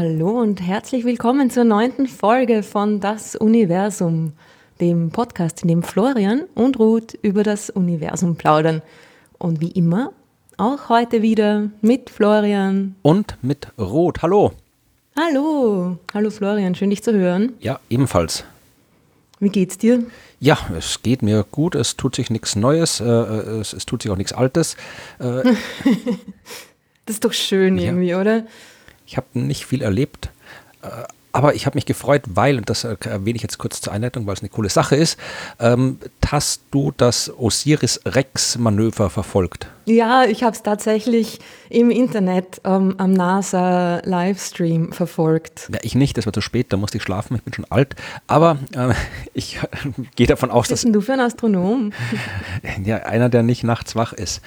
Hallo und herzlich willkommen zur neunten Folge von Das Universum, dem Podcast, in dem Florian und Ruth über das Universum plaudern. Und wie immer, auch heute wieder mit Florian. Und mit Ruth. Hallo. Hallo. Hallo Florian, schön dich zu hören. Ja, ebenfalls. Wie geht's dir? Ja, es geht mir gut, es tut sich nichts Neues, äh, äh es, es, tut sich auch nichts Altes. Äh, das ist doch schön irgendwie, ja. oder? Ich habe nicht viel erlebt, äh, aber ich habe mich gefreut, weil, und das erwähne ich jetzt kurz zur Einleitung, weil es eine coole Sache ist, ähm, hast du das Osiris-Rex-Manöver verfolgt? Ja, ich habe es tatsächlich im Internet ähm, am NASA-Livestream verfolgt. Ja, ich nicht, das war zu spät, da musste ich schlafen, ich bin schon alt. Aber äh, ich gehe davon aus, Was bist dass. du für ein Astronom? ja, einer, der nicht nachts wach ist.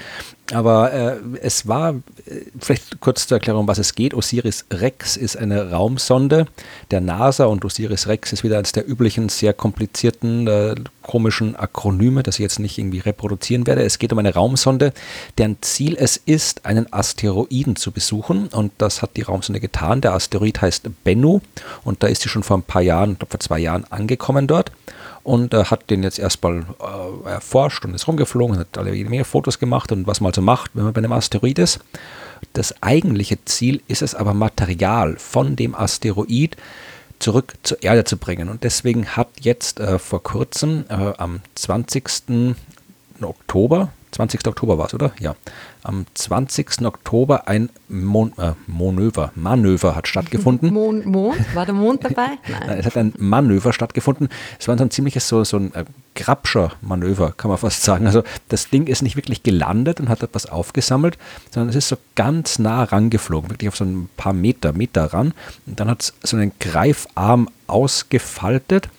Aber äh, es war, äh, vielleicht kurz zur Erklärung, was es geht. Osiris Rex ist eine Raumsonde der NASA und Osiris Rex ist wieder eines der üblichen, sehr komplizierten, äh, komischen Akronyme, das ich jetzt nicht irgendwie reproduzieren werde. Es geht um eine Raumsonde, deren Ziel es ist, einen Asteroiden zu besuchen. Und das hat die Raumsonde getan. Der Asteroid heißt Bennu und da ist sie schon vor ein paar Jahren, ich glaube vor zwei Jahren, angekommen dort und äh, hat den jetzt erstmal äh, erforscht und ist rumgeflogen, hat alle jede Menge Fotos gemacht und was man also macht, wenn man bei einem Asteroid ist. Das eigentliche Ziel ist es aber, Material von dem Asteroid zurück zur Erde zu bringen. Und deswegen hat jetzt äh, vor kurzem, äh, am 20. Oktober, 20. Oktober war es, oder? Ja. Am 20. Oktober ein Mon äh, Manöver, Manöver hat stattgefunden. Mond, Mond? War der Mond dabei? Nein. Es hat ein Manöver stattgefunden. Es war so ein ziemliches so, so ein äh, Grabscher-Manöver, kann man fast sagen. Also das Ding ist nicht wirklich gelandet und hat etwas aufgesammelt, sondern es ist so ganz nah rangeflogen, wirklich auf so ein paar Meter, Meter ran. Und dann hat es so einen Greifarm ausgefaltet.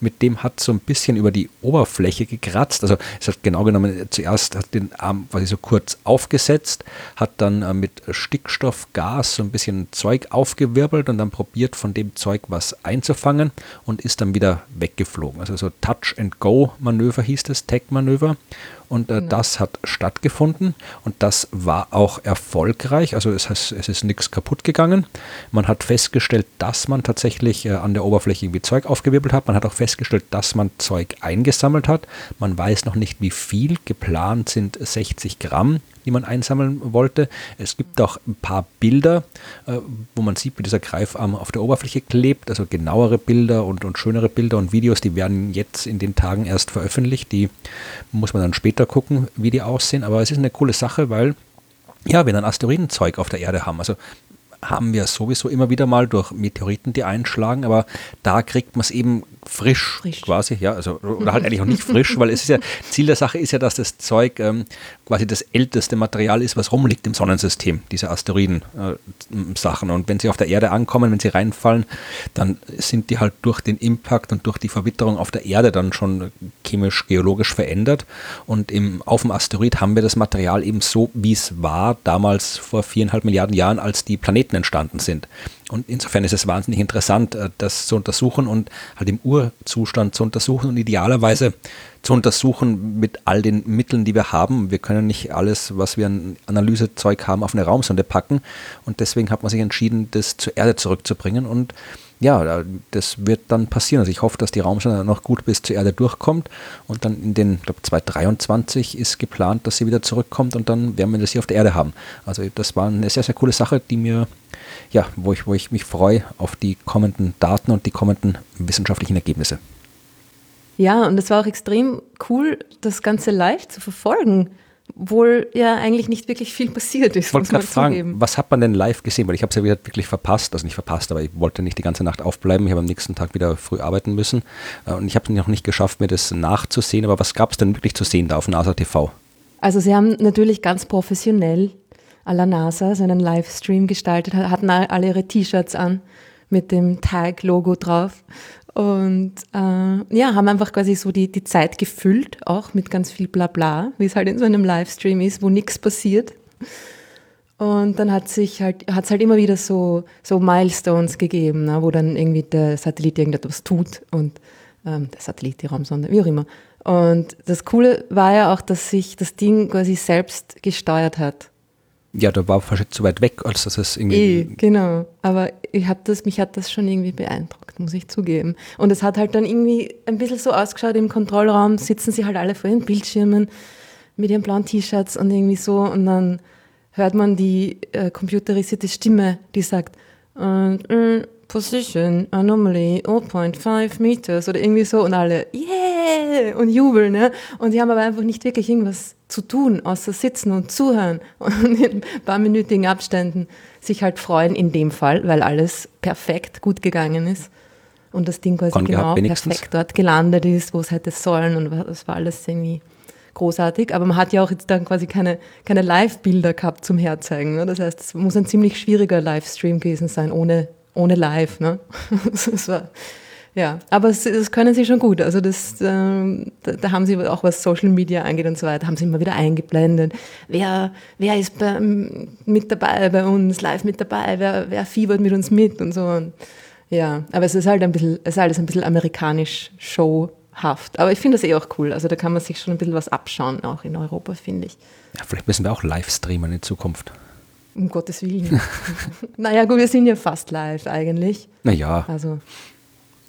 Mit dem hat so ein bisschen über die Oberfläche gekratzt. Also es hat genau genommen, zuerst hat den Arm quasi so kurz aufgesetzt, hat dann äh, mit Stickstoffgas so ein bisschen Zeug aufgewirbelt und dann probiert von dem Zeug was einzufangen und ist dann wieder weggeflogen. Also so Touch-and-Go-Manöver hieß es, Tag-Manöver. Und äh, genau. das hat stattgefunden und das war auch erfolgreich. Also es, heißt, es ist nichts kaputt gegangen. Man hat festgestellt, dass man tatsächlich äh, an der Oberfläche irgendwie Zeug aufgewirbelt hat. Man hat auch festgestellt, dass man Zeug eingesammelt hat. Man weiß noch nicht, wie viel. Geplant sind 60 Gramm die man einsammeln wollte. Es gibt auch ein paar Bilder, äh, wo man sieht, wie dieser Greifarm auf der Oberfläche klebt, also genauere Bilder und, und schönere Bilder und Videos, die werden jetzt in den Tagen erst veröffentlicht. Die muss man dann später gucken, wie die aussehen. Aber es ist eine coole Sache, weil ja, wir dann Asteroidenzeug auf der Erde haben. Also haben wir sowieso immer wieder mal durch Meteoriten, die einschlagen, aber da kriegt man es eben frisch, frisch, quasi, ja, also oder halt eigentlich auch nicht frisch, weil es ist ja, Ziel der Sache ist ja, dass das Zeug ähm, quasi das älteste Material ist, was rumliegt im Sonnensystem, diese Asteroiden-Sachen. Äh, und wenn sie auf der Erde ankommen, wenn sie reinfallen, dann sind die halt durch den Impact und durch die Verwitterung auf der Erde dann schon chemisch, geologisch verändert. Und im, auf dem Asteroid haben wir das Material eben so, wie es war, damals vor viereinhalb Milliarden Jahren, als die Planeten entstanden sind. Und insofern ist es wahnsinnig interessant, äh, das zu untersuchen und halt im Urzustand zu untersuchen und idealerweise zu untersuchen mit all den Mitteln, die wir haben. Wir können nicht alles, was wir an Analysezeug haben, auf eine Raumsonde packen. Und deswegen hat man sich entschieden, das zur Erde zurückzubringen. Und ja, das wird dann passieren. Also ich hoffe, dass die Raumsonde noch gut bis zur Erde durchkommt und dann in den, ich glaube 2023 ist geplant, dass sie wieder zurückkommt und dann werden wir das hier auf der Erde haben. Also das war eine sehr, sehr coole Sache, die mir ja, wo ich, wo ich mich freue auf die kommenden Daten und die kommenden wissenschaftlichen Ergebnisse. Ja, und es war auch extrem cool, das Ganze live zu verfolgen, obwohl ja eigentlich nicht wirklich viel passiert ist. Ich wollte gerade fragen, zugeben. was hat man denn live gesehen? Weil ich habe es ja wieder wirklich verpasst, also nicht verpasst, aber ich wollte nicht die ganze Nacht aufbleiben. Ich habe am nächsten Tag wieder früh arbeiten müssen äh, und ich habe es noch nicht geschafft, mir das nachzusehen. Aber was gab es denn wirklich zu sehen da auf NASA TV? Also sie haben natürlich ganz professionell à la NASA seinen Livestream gestaltet, hatten alle ihre T-Shirts an mit dem Tag-Logo drauf und äh, ja, haben einfach quasi so die, die Zeit gefüllt, auch mit ganz viel Blabla, wie es halt in so einem Livestream ist, wo nichts passiert. Und dann hat sich halt, hat es halt immer wieder so, so Milestones gegeben, ne, wo dann irgendwie der Satellit irgendetwas tut und ähm, der Satellit, die Raumsonde, wie auch immer. Und das Coole war ja auch, dass sich das Ding quasi selbst gesteuert hat. Ja, da war wahrscheinlich zu weit weg, als dass es irgendwie. Eh, genau. Aber ich hab das, mich hat das schon irgendwie beeindruckt, muss ich zugeben. Und es hat halt dann irgendwie ein bisschen so ausgeschaut, im Kontrollraum sitzen sie halt alle vor ihren Bildschirmen mit ihren blauen T-Shirts und irgendwie so. Und dann hört man die äh, computerisierte Stimme, die sagt, äh, äh, Position Anomaly 0.5 Meters oder irgendwie so und alle yeah und jubeln. Ne? Und die haben aber einfach nicht wirklich irgendwas zu tun, außer sitzen und zuhören und in ein paar minütigen Abständen sich halt freuen in dem Fall, weil alles perfekt gut gegangen ist und das Ding quasi genau perfekt dort gelandet ist, wo es hätte sollen und das war alles irgendwie großartig. Aber man hat ja auch jetzt dann quasi keine, keine Live-Bilder gehabt zum Herzeigen. Ne? Das heißt, es muss ein ziemlich schwieriger Livestream gewesen sein, ohne, ohne Live. Ne? das war, ja, aber das können sie schon gut. Also das, ähm, da, da haben sie auch was Social Media angeht und so weiter, haben sie immer wieder eingeblendet. Wer, wer ist bei, mit dabei bei uns, live mit dabei, wer, wer fiebert mit uns mit und so. Und, ja, aber es ist halt ein bisschen, es ist alles ein bisschen amerikanisch showhaft. Aber ich finde das eh auch cool. Also da kann man sich schon ein bisschen was abschauen, auch in Europa, finde ich. Ja, vielleicht müssen wir auch live streamen in Zukunft. Um Gottes Willen. naja, gut, wir sind ja fast live eigentlich. Naja, Also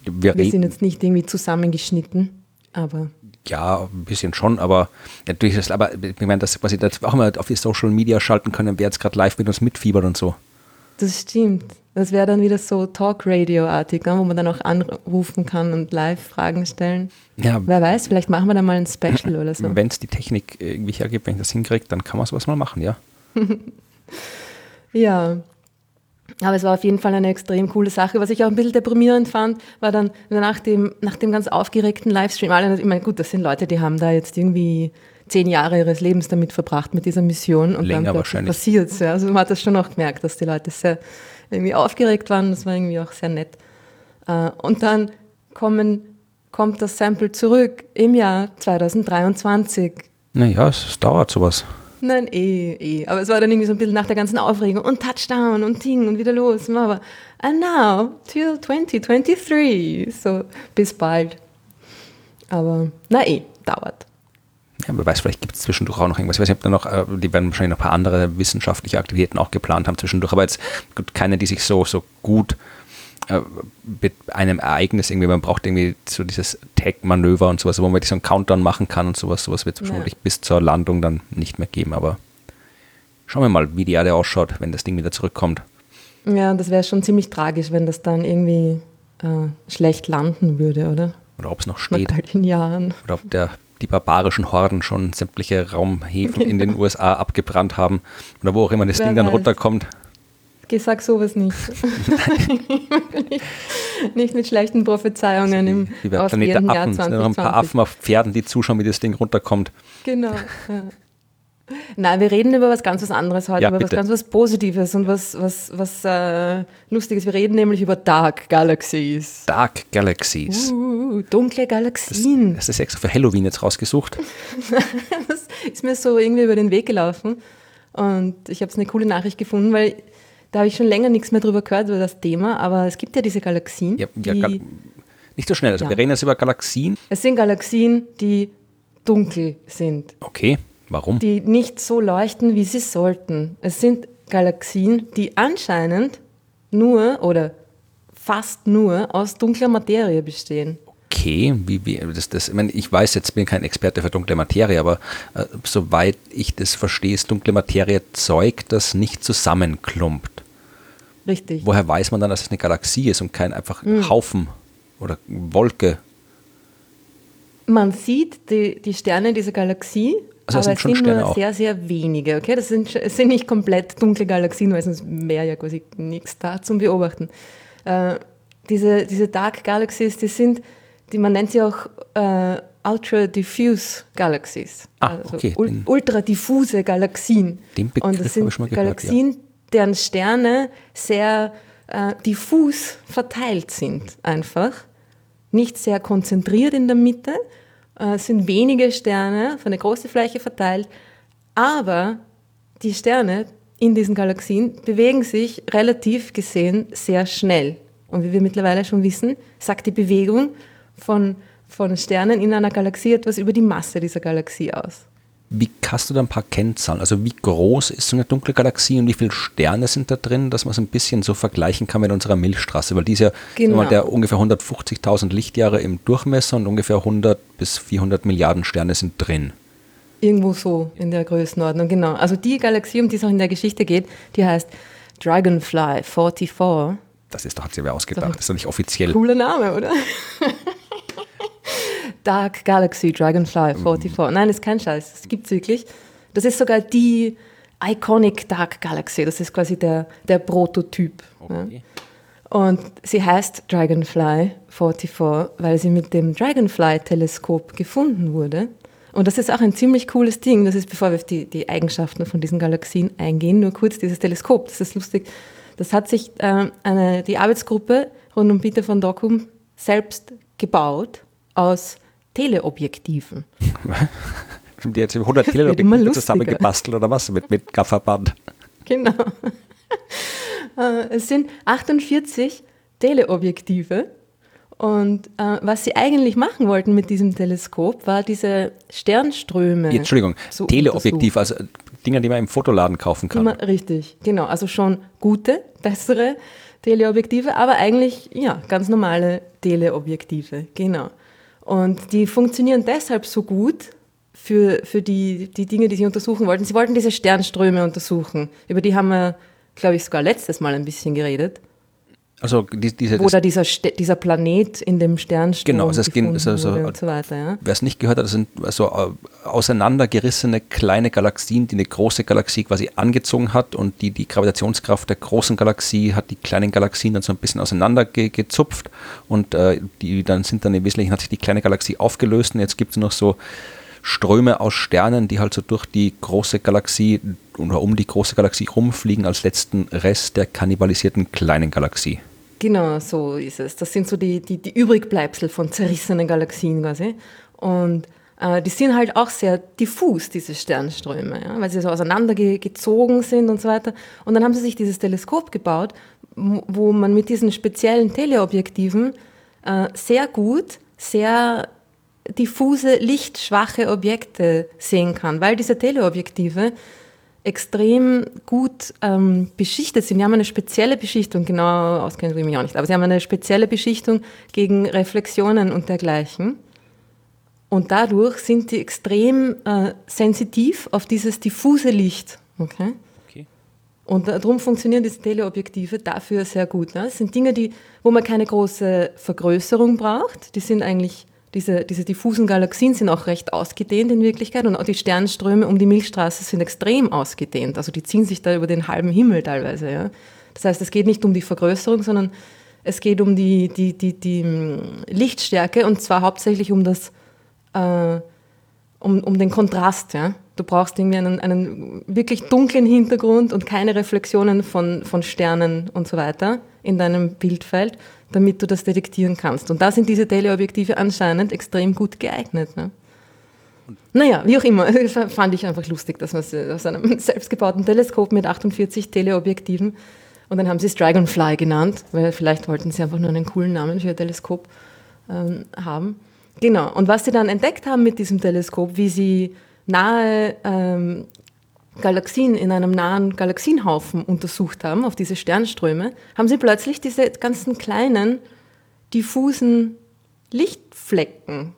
wir wir sind jetzt nicht irgendwie zusammengeschnitten, aber Ja, ein bisschen schon, aber natürlich ist aber ich meine, dass quasi das auch mal auf die Social Media schalten können, wer jetzt gerade live mit uns mitfiebert und so. das stimmt. Das wäre dann wieder so Talk-Radio-artig, ne, wo man dann auch anrufen kann und live Fragen stellen. Ja, Wer weiß, vielleicht machen wir da mal ein Special oder so. wenn es die Technik irgendwie hergibt, wenn ich das hinkriege, dann kann man sowas mal machen, ja. Ja. Aber es war auf jeden Fall eine extrem coole Sache. Was ich auch ein bisschen deprimierend fand, war dann nach dem, nach dem ganz aufgeregten Livestream, alle, ich meine, gut, das sind Leute, die haben da jetzt irgendwie zehn Jahre ihres Lebens damit verbracht, mit dieser Mission. Und Länger dann wahrscheinlich. passiert es. Ja. Also man hat das schon auch gemerkt, dass die Leute sehr irgendwie aufgeregt waren. Das war irgendwie auch sehr nett. Äh, Und dann kommen, kommt das Sample zurück im Jahr 2023. Naja, es dauert sowas. Nein, eh, eh. Aber es war dann irgendwie so ein bisschen nach der ganzen Aufregung und Touchdown und Ding und wieder los. Aber, and now, till 2023. So, bis bald. Aber, na eh, dauert. Ja, wer weiß, vielleicht gibt es zwischendurch auch noch irgendwas. Ich weiß nicht, ob da noch, äh, die werden wahrscheinlich noch ein paar andere wissenschaftliche Aktivitäten auch geplant haben zwischendurch, aber jetzt gut, keine, die sich so, so gut mit einem Ereignis irgendwie, man braucht irgendwie so dieses Tag-Manöver und sowas, wo man wirklich so einen Countdown machen kann und sowas, sowas wird es Ja. vermutlich bis zur Landung dann nicht mehr geben, aber schauen wir mal, wie die Erde ausschaut, wenn das Ding wieder zurückkommt. Ja, das wäre schon ziemlich tragisch, wenn das dann irgendwie äh, schlecht landen würde, oder? Oder ob es noch Nach steht. all den Jahren. Oder ob der, die barbarischen Horden schon sämtliche Raumhäfen in den USA abgebrannt haben. Oder wo auch immer das Wer Ding dann weiß. runterkommt. Ich sag sowas nicht. nicht. Mit schlechten Prophezeiungen im Wie bei Planet der Affen. Es sind noch ein paar 2020. Affen auf Pferden, die zuschauen, wie das Ding runterkommt. Genau. Ja. Nein, wir reden über was ganz was anderes heute, Ja, über bitte. was ganz was Positives und was, was, was äh, Lustiges. Wir reden nämlich über Dark Galaxies. Dark Galaxies. Uh, dunkle Galaxien. Das ist extra für Halloween jetzt rausgesucht. Das ist mir so irgendwie über den Weg gelaufen und ich habe es eine coole Nachricht gefunden, weil da habe ich schon länger nichts mehr drüber gehört über das Thema, aber es gibt ja diese Galaxien, Ja, ja, die, Gal nicht so schnell. Also Ja. wir reden jetzt über Galaxien. es sind Galaxien, die dunkel sind. Okay, warum? die nicht so leuchten, wie sie sollten. Es sind Galaxien, die anscheinend nur oder fast nur aus dunkler Materie bestehen. Okay, wie, wie, das, das, ich, meine, ich weiß jetzt, bin kein Experte für dunkle Materie, aber äh, soweit ich das verstehe, ist dunkle Materie Zeug, das nicht zusammenklumpt. Richtig. Woher weiß man dann, dass es eine Galaxie ist und kein einfach Hm. Haufen oder Wolke? Man sieht die, die Sterne dieser Galaxie, Also aber es sind Sterne nur auch. sehr, sehr wenige. Okay? Das sind, es sind nicht komplett dunkle Galaxien, weil sonst wäre ja quasi nichts da zum Beobachten. Äh, diese, diese Dark Galaxies, die sind, die, man nennt sie auch äh, Ultra Diffuse Galaxies. Ah, okay, ul ultra diffuse Galaxien. Den Begriff Und das habe sind ich schon mal gehört, Galaxien, deren Sterne sehr äh, diffus verteilt sind, einfach. Nicht sehr konzentriert in der Mitte, äh, sind wenige Sterne auf eine große Fläche verteilt, aber die Sterne in diesen Galaxien bewegen sich relativ gesehen sehr schnell. Und wie wir mittlerweile schon wissen, sagt die Bewegung von, von Sternen in einer Galaxie etwas über die Masse dieser Galaxie aus. Wie hast du da ein paar Kennzahlen? Also wie groß ist so eine dunkle Galaxie und wie viele Sterne sind da drin, dass man es ein bisschen so vergleichen kann mit unserer Milchstraße? Weil die ist ja Genau. mal, der ungefähr 150.000 Lichtjahre im Durchmesser und ungefähr 100 bis 400 Milliarden Sterne sind drin. Irgendwo so in der Größenordnung, genau. Also die Galaxie, um die es auch in der Geschichte geht, die heißt Dragonfly 44. Das ist doch, hat sie wer ausgedacht. Das ist doch nicht offiziell. Cooler Name, oder? Dark Galaxy Dragonfly 44. Nein, ist kein Scheiß, das gibt's wirklich. Das ist sogar die Iconic Dark Galaxy, das ist quasi der, der Prototyp. Ja. Okay. Und sie heißt Dragonfly 44, weil sie mit dem Dragonfly-Teleskop gefunden wurde. Und das ist auch ein ziemlich cooles Ding. Das ist, bevor wir auf die, die Eigenschaften von diesen Galaxien eingehen, nur kurz dieses Teleskop. Das ist lustig. Das hat sich äh, eine, die Arbeitsgruppe rund um Peter von Dockum selbst gebaut aus Teleobjektiven. Die jetzt 100 wird immer Teleobjektive zusammengebastelt oder was? Mit, mit Gafferband. Genau. Äh, es sind 48 Teleobjektive. Und äh, was sie eigentlich machen wollten mit diesem Teleskop, war diese Sternströme. Jetzt, Entschuldigung, zu Teleobjektiv, also Dinger, die man im Fotoladen kaufen kann. Immer richtig, genau. Also schon gute, bessere Teleobjektive, aber eigentlich ja ganz normale Teleobjektive, genau. Und die funktionieren deshalb so gut für, für die, die Dinge, die sie untersuchen wollten. Sie wollten diese Sternströme untersuchen. Über die haben wir, glaube ich, sogar letztes Mal ein bisschen geredet. Also die, diese, da dieser, dieser Planet in dem Sternstrom Genau, also es ging- also- wurde und so weiter. Ja. wer es nicht gehört hat, das sind so äh, auseinandergerissene kleine Galaxien, die eine große Galaxie quasi angezogen hat und die die Gravitationskraft der großen Galaxie hat die kleinen Galaxien dann so ein bisschen auseinandergezupft gezupft und äh, die dann sind dann im Wesentlichen hat sich die kleine Galaxie aufgelöst und jetzt gibt es noch so Ströme aus Sternen, die halt so durch die große Galaxie oder um die große Galaxie rumfliegen als letzten Rest der kannibalisierten kleinen Galaxie. Genau, so ist es. Das sind so die, die, die Übrigbleibsel von zerrissenen Galaxien quasi. Und äh, die sind halt auch sehr diffus, diese Sternströme, ja, weil sie so auseinandergezogen sind und so weiter. Und dann haben sie sich dieses Teleskop gebaut, wo man mit diesen speziellen Teleobjektiven äh, sehr gut, sehr diffuse, lichtschwache Objekte sehen kann, weil diese Teleobjektive extrem gut ähm, beschichtet sind. Die haben eine spezielle Beschichtung, genau auskennen ich mich auch nicht, aber sie haben eine spezielle Beschichtung gegen Reflexionen und dergleichen. Und dadurch sind die extrem äh, sensitiv auf dieses diffuse Licht. Okay? Okay. Und darum funktionieren diese Teleobjektive dafür sehr gut. Ne? Das sind Dinge, die, wo man keine große Vergrößerung braucht. Die sind eigentlich, diese, diese diffusen Galaxien sind auch recht ausgedehnt in Wirklichkeit und auch die Sternströme um die Milchstraße sind extrem ausgedehnt. Also die ziehen sich da über den halben Himmel teilweise. Ja? Das heißt, es geht nicht um die Vergrößerung, sondern es geht um die, die, die, die mm, Lichtstärke und zwar hauptsächlich um das äh, um, um den Kontrast. Ja? Du brauchst irgendwie einen, einen wirklich dunklen Hintergrund und keine Reflexionen von, von Sternen und so weiter in deinem Bildfeld, damit du das detektieren kannst. Und da sind diese Teleobjektive anscheinend extrem gut geeignet. Ne? Naja, wie auch immer, fand ich einfach lustig, dass man aus einem selbstgebauten Teleskop mit 48 Teleobjektiven und dann haben sie es Dragonfly genannt, weil vielleicht wollten sie einfach nur einen coolen Namen für ihr Teleskop ähm, haben. Genau, und was sie dann entdeckt haben mit diesem Teleskop, wie sie nahe ähm, Galaxien in einem nahen Galaxienhaufen untersucht haben, auf diese Sternströme, haben sie plötzlich diese ganzen kleinen, diffusen Lichtflecken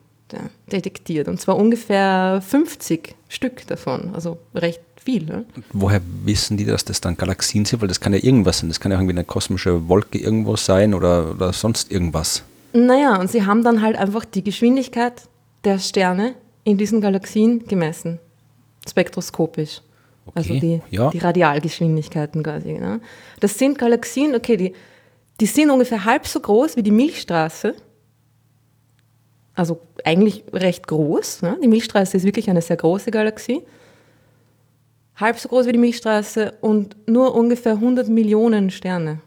detektiert. Und zwar ungefähr 50 Stück davon, also recht viel. Ne? Woher wissen die, dass das dann Galaxien sind? Weil das kann ja irgendwas sein. Das kann ja irgendwie eine kosmische Wolke irgendwo sein oder, oder sonst irgendwas. Naja, und sie haben dann halt einfach die Geschwindigkeit der Sterne in diesen Galaxien gemessen, spektroskopisch. Also Okay, die, ja. die Radialgeschwindigkeiten quasi. Ne? Das sind Galaxien, okay, die, die sind ungefähr halb so groß wie die Milchstraße. Also eigentlich recht groß. Ne? Die Milchstraße ist wirklich eine sehr große Galaxie. Halb so groß wie die Milchstraße und nur ungefähr 100 Millionen Sterne.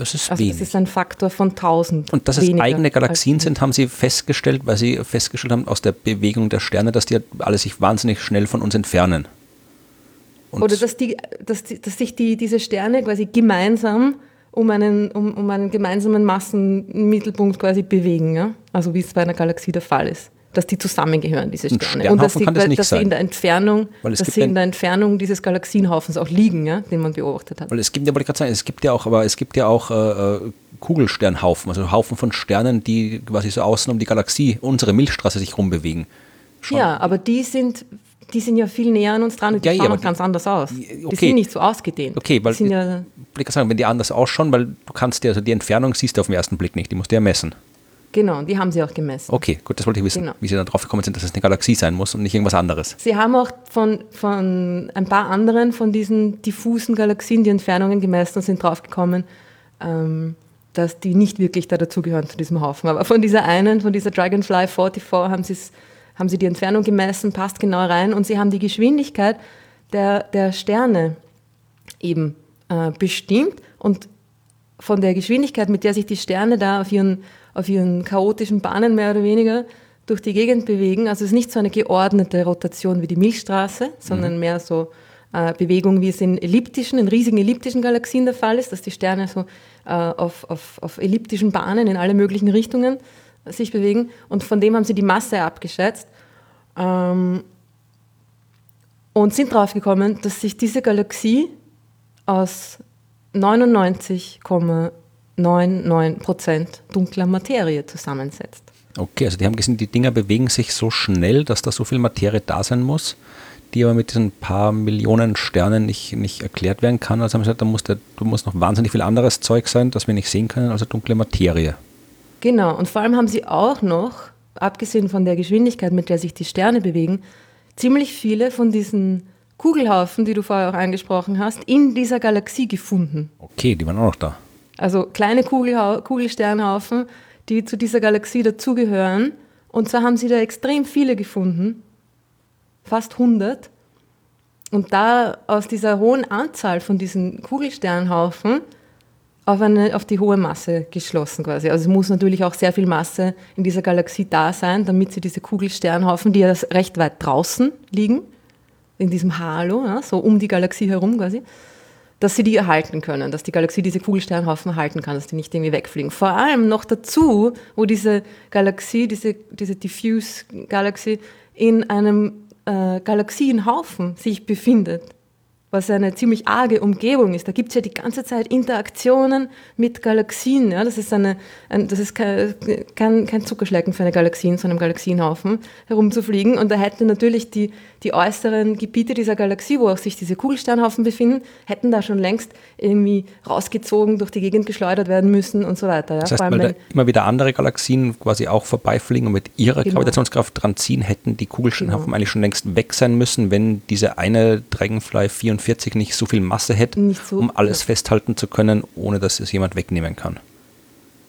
Das ist Also wenig. das ist ein Faktor von 1000. Und dass es eigene Galaxien sind, haben sie festgestellt, weil sie festgestellt haben aus der Bewegung der Sterne, dass die alle sich wahnsinnig schnell von uns entfernen. Und Oder dass, die, dass, die, dass sich die, diese Sterne quasi gemeinsam um einen, um, um einen gemeinsamen Massenmittelpunkt quasi bewegen, ja? also wie es bei einer Galaxie der Fall ist. dass die zusammengehören, diese Ein Sterne. Und dass kann das dass sie in der Entfernung, dass sie in der Entfernung dieses Galaxienhaufens auch liegen, ja, den man beobachtet hat. Weil es gibt ja, wollte ich gerade sagen, es gibt ja auch, aber es gibt ja auch äh, äh, Kugelsternhaufen, also Haufen von Sternen, die quasi so außen um die Galaxie, unsere Milchstraße sich rumbewegen. Schon. Ja, aber die sind, die sind ja viel näher an uns dran und die Ja, ja, schauen aber auch ganz anders aus. okay. Die sind nicht so ausgedehnt. Okay, weil die sind ja, ich gerade sagen, wenn die anders ausschauen, weil du kannst ja, also die Entfernung siehst du auf den ersten Blick nicht, die musst du ja messen. genau, die haben sie auch gemessen. Okay, gut, das wollte ich wissen, Genau. wie sie dann drauf gekommen sind, dass es eine Galaxie sein muss und nicht irgendwas anderes. Sie haben auch von, von ein paar anderen von diesen diffusen Galaxien die Entfernungen gemessen und sind draufgekommen, ähm, dass die nicht wirklich da dazugehören zu diesem Haufen. Aber von dieser einen, von dieser Dragonfly 44, haben, sie's- haben sie die Entfernung gemessen, passt genau rein und sie haben die Geschwindigkeit der, der Sterne eben äh, bestimmt und von der Geschwindigkeit, mit der sich die Sterne da auf ihren, auf ihren chaotischen Bahnen mehr oder weniger durch die Gegend bewegen. Also es ist nicht so eine geordnete Rotation wie die Milchstraße, sondern mehr so äh, Bewegung, wie es in elliptischen, in riesigen elliptischen Galaxien der Fall ist, dass die Sterne so äh, auf, auf, auf elliptischen Bahnen in alle möglichen Richtungen sich bewegen. Und von dem haben sie die Masse abgeschätzt. Ähm, und sind draufgekommen, dass sich diese Galaxie aus 99,99% dunkler Materie zusammensetzt. Okay, also die haben gesehen, die Dinger bewegen sich so schnell, dass da so viel Materie da sein muss, die aber mit diesen paar Millionen Sternen nicht, nicht erklärt werden kann. Also haben sie gesagt, da muss, der, da muss noch wahnsinnig viel anderes Zeug sein, das wir nicht sehen können, also dunkle Materie. Genau, und vor allem haben sie auch noch, abgesehen von der Geschwindigkeit, mit der sich die Sterne bewegen, ziemlich viele von diesen Kugelhaufen, die du vorher auch angesprochen hast, in dieser Galaxie gefunden. Okay, die waren auch noch da. Also kleine Kugelsternhaufen, die zu dieser Galaxie dazugehören. Und zwar haben sie da extrem viele gefunden, fast 100. Und da aus dieser hohen Anzahl von diesen Kugelsternhaufen auf, eine, auf die hohe Masse geschlossen quasi. Also es muss natürlich auch sehr viel Masse in dieser Galaxie da sein, damit sie diese Kugelsternhaufen, die ja recht weit draußen liegen, in diesem Halo, ja, so um die Galaxie herum quasi, dass sie die erhalten können, dass die Galaxie diese Kugelsternhaufen halten kann, dass die nicht irgendwie wegfliegen. Vor allem noch dazu, wo diese Galaxie, diese, diese Diffuse Galaxie in einem äh, Galaxienhaufen sich befindet, was eine ziemlich arge Umgebung ist. Da gibt es ja die ganze Zeit Interaktionen mit Galaxien. Ja? Das ist, eine, ein, das ist kein, kein, kein Zuckerschlecken für eine Galaxie in so einem Galaxienhaufen herumzufliegen. Und da hätte natürlich die, die äußeren Gebiete dieser Galaxie, wo auch sich diese Kugelsternhaufen befinden, hätten da schon längst irgendwie rausgezogen, durch die Gegend geschleudert werden müssen und so weiter. Ja? Das heißt, weil da immer wieder andere Galaxien quasi auch vorbeifliegen und mit ihrer Genau. Gravitationskraft dran ziehen, hätten die Kugelsternhaufen Genau. eigentlich schon längst weg sein müssen, wenn diese eine Dragonfly 44 nicht so viel Masse hätte, so, um alles ja. festhalten zu können, ohne dass es jemand wegnehmen kann.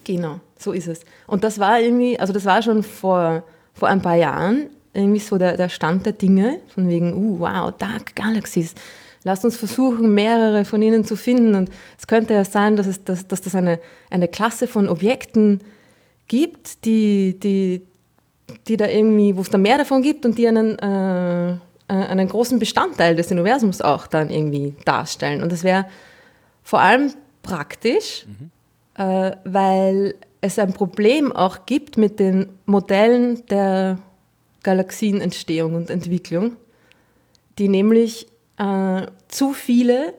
Genau, so ist es. Und das war irgendwie, also das war schon vor, vor ein paar Jahren irgendwie so der, der Stand der Dinge, von wegen, uh, wow, Dark Galaxies. Lasst uns versuchen, mehrere von ihnen zu finden. Und es könnte ja sein, dass, es, dass, dass das eine, eine Klasse von Objekten gibt, die, die, die da irgendwie, wo es da mehr davon gibt und die einen, äh, äh, einen großen Bestandteil des Universums auch dann irgendwie darstellen. Und das wäre vor allem praktisch, äh, weil es ein Problem auch gibt mit den Modellen der Galaxienentstehung und Entwicklung, die nämlich äh, zu viele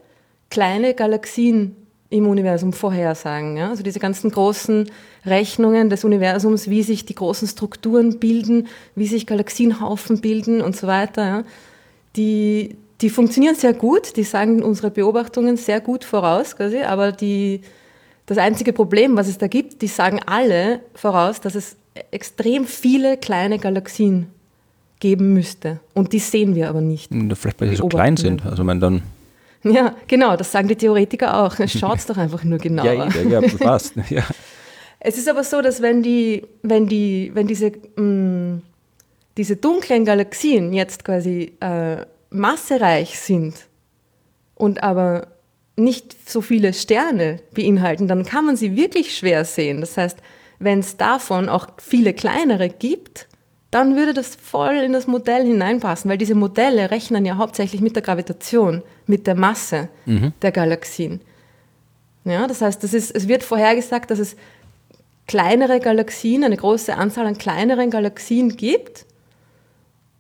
kleine Galaxien im Universum vorhersagen. Ja? Also diese ganzen großen Rechnungen des Universums, wie sich die großen Strukturen bilden, wie sich Galaxienhaufen bilden und so weiter, ja? die, die funktionieren sehr gut, die sagen unsere Beobachtungen sehr gut voraus, quasi, aber die, das einzige Problem, was es da gibt, die sagen alle voraus, dass es extrem viele kleine Galaxien geben müsste. Und die sehen wir aber nicht. Und Vielleicht, weil sie so klein sind. Also, wenn dann. Ja, genau, das sagen die Theoretiker auch. Schaut's doch einfach nur genauer. Ja, ja, ja, passt. Ja. Es ist aber so, dass wenn die, wenn die, wenn diese, mh, diese dunklen Galaxien jetzt quasi äh, massereich sind und aber nicht so viele Sterne beinhalten, dann kann man sie wirklich schwer sehen. Das heißt, wenn es davon auch viele kleinere gibt, dann würde das voll in das Modell hineinpassen, weil diese Modelle rechnen ja hauptsächlich mit der Gravitation, mit der Masse der Galaxien. Ja, das heißt, das ist, es wird vorhergesagt, dass es kleinere Galaxien, eine große Anzahl an kleineren Galaxien gibt,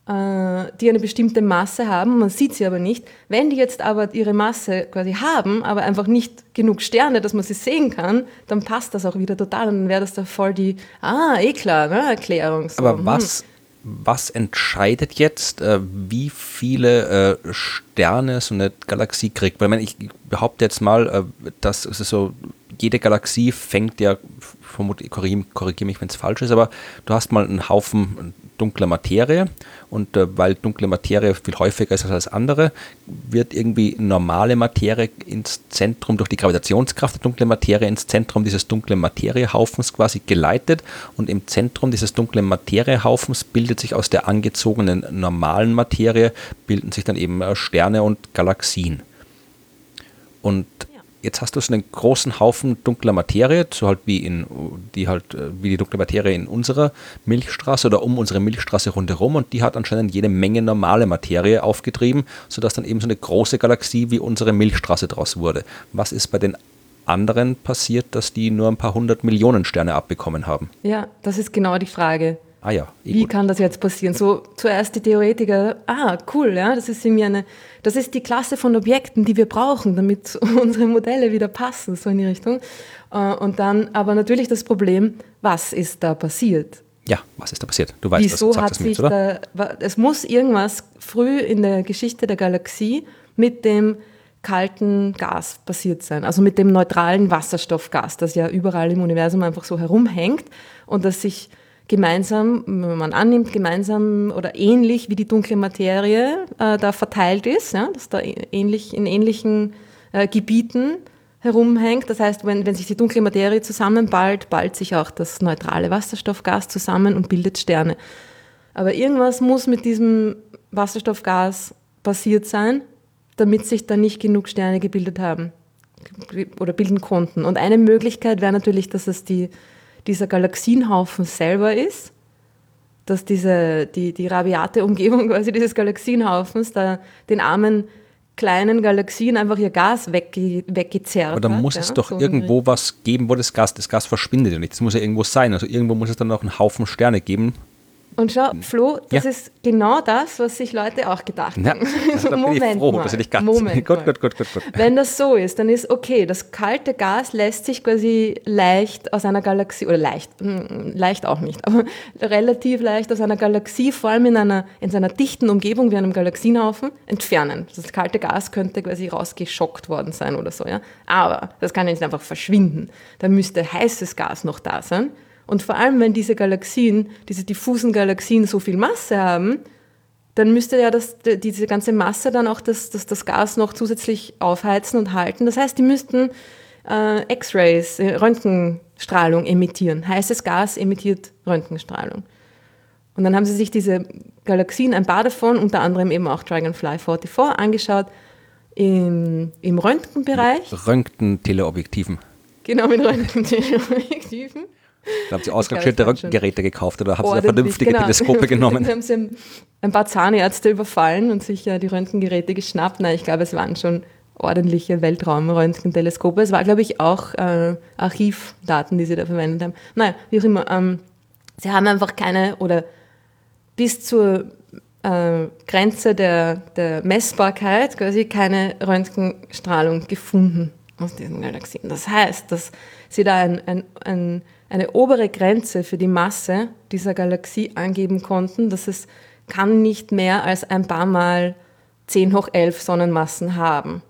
die eine bestimmte Masse haben, man sieht sie aber nicht. Wenn die jetzt aber ihre Masse quasi haben, aber einfach nicht genug Sterne, dass man sie sehen kann, dann passt das auch wieder total und dann wäre das da voll die, ah, eh klar, ne, Erklärung. So. Aber hm. was, was entscheidet jetzt, äh, wie viele äh, Sterne so eine Galaxie kriegt? Weil ich, ich behaupte jetzt mal, äh, dass es so, jede Galaxie fängt ja, vermutlich, korrigiere mich, wenn es falsch ist, aber du hast mal einen Haufen dunkler Materie und äh, weil dunkle Materie viel häufiger ist als alles andere, wird irgendwie normale Materie ins Zentrum durch die Gravitationskraft der dunklen Materie ins Zentrum dieses dunklen Materiehaufens quasi geleitet und im Zentrum dieses dunklen Materiehaufens bildet sich aus der angezogenen normalen Materie bilden sich dann eben äh, Sterne und Galaxien. Und jetzt hast du so einen großen Haufen dunkler Materie, so halt wie in die halt äh, wie die dunkle Materie in unserer Milchstraße oder um unsere Milchstraße rundherum und die hat anscheinend jede Menge normale Materie aufgetrieben, sodass dann eben so eine große Galaxie wie unsere Milchstraße draus wurde. Was ist bei den anderen passiert, dass die nur ein paar hundert Millionen Sterne abbekommen haben? Ja, das ist genau die Frage. Ah ja. Eh Wie kann das jetzt passieren? So zuerst die Theoretiker, ah, cool, ja, das ist irgendwie eine, das ist die Klasse von Objekten, die wir brauchen, damit unsere Modelle wieder passen, so in die Richtung. Äh, und dann aber natürlich das Problem, was ist da passiert? Ja, was ist da passiert? Du weißt, Wieso das, hat sich mit, da, es muss irgendwas früh in der Geschichte der Galaxie mit dem kalten Gas passiert sein, also mit dem neutralen Wasserstoffgas, das ja überall im Universum einfach so herumhängt und das sich gemeinsam, wenn man annimmt, gemeinsam oder ähnlich wie die dunkle Materie äh, da verteilt ist, ja, dass da ähnlich in ähnlichen äh, Gebieten herumhängt. Das heißt, wenn, wenn sich die dunkle Materie zusammenballt, ballt sich auch das neutrale Wasserstoffgas zusammen und bildet Sterne. Aber irgendwas muss mit diesem Wasserstoffgas passiert sein, damit sich da nicht genug Sterne gebildet haben oder bilden konnten. Und eine Möglichkeit wäre natürlich, dass es die dieser Galaxienhaufen selber ist, dass diese, die, die rabiate Umgebung quasi dieses Galaxienhaufens da den armen kleinen Galaxien einfach ihr Gas wegge weggezerrt Aber da muss es ja, doch so irgendwo was geben, wo das Gas, das Gas verschwindet ja nicht. Das muss ja irgendwo sein. Also irgendwo muss es dann noch einen Haufen Sterne geben, und schau, Flo, das ja. ist genau das, was sich Leute auch gedacht haben. Ja, also Moment froh, mal. Dass ganz Moment gut, gut, gut, gut, gut. Wenn das so ist, dann ist okay, das kalte Gas lässt sich quasi leicht aus einer Galaxie, oder leicht, hm, leicht auch nicht, aber relativ leicht aus einer Galaxie, vor allem in einer, in seiner dichten Umgebung wie einem Galaxienhaufen, entfernen. Das kalte Gas könnte quasi rausgeschockt worden sein oder so, ja. Aber das kann ja nicht einfach verschwinden. Da müsste heißes Gas noch da sein und vor allem, wenn diese Galaxien, diese diffusen Galaxien so viel Masse haben, dann müsste ja das, diese ganze Masse dann auch das, das, das Gas noch zusätzlich aufheizen und halten. Das heißt, die müssten äh, X-Rays, äh, Röntgenstrahlung emittieren. Heißes Gas emittiert Röntgenstrahlung. Und dann haben sie sich diese Galaxien, ein paar davon, unter anderem eben auch Dragonfly 44, angeschaut im, im Röntgenbereich. Röntgenteleobjektiven. Genau, mit Röntgenteleobjektiven. Da haben Sie ausgestellte Röntgengeräte gekauft oder haben Sie da vernünftige genau. Teleskope genommen? haben Sie ein paar Zahnärzte überfallen und sich ja die Röntgengeräte geschnappt. Nein, ich glaube, es waren schon ordentliche Weltraumröntgenteleskope. Es war, glaube ich, auch äh, Archivdaten, die Sie da verwendet haben. Naja, wie auch immer. Ähm, Sie haben einfach keine oder bis zur äh, Grenze der, der Messbarkeit quasi keine Röntgenstrahlung gefunden aus diesen Galaxien. Das heißt, dass Sie da ein, ein, ein eine obere Grenze für die Masse dieser Galaxie angeben konnten, dass es kann nicht mehr als ein paar Mal 10 hoch 11 Sonnenmassen haben.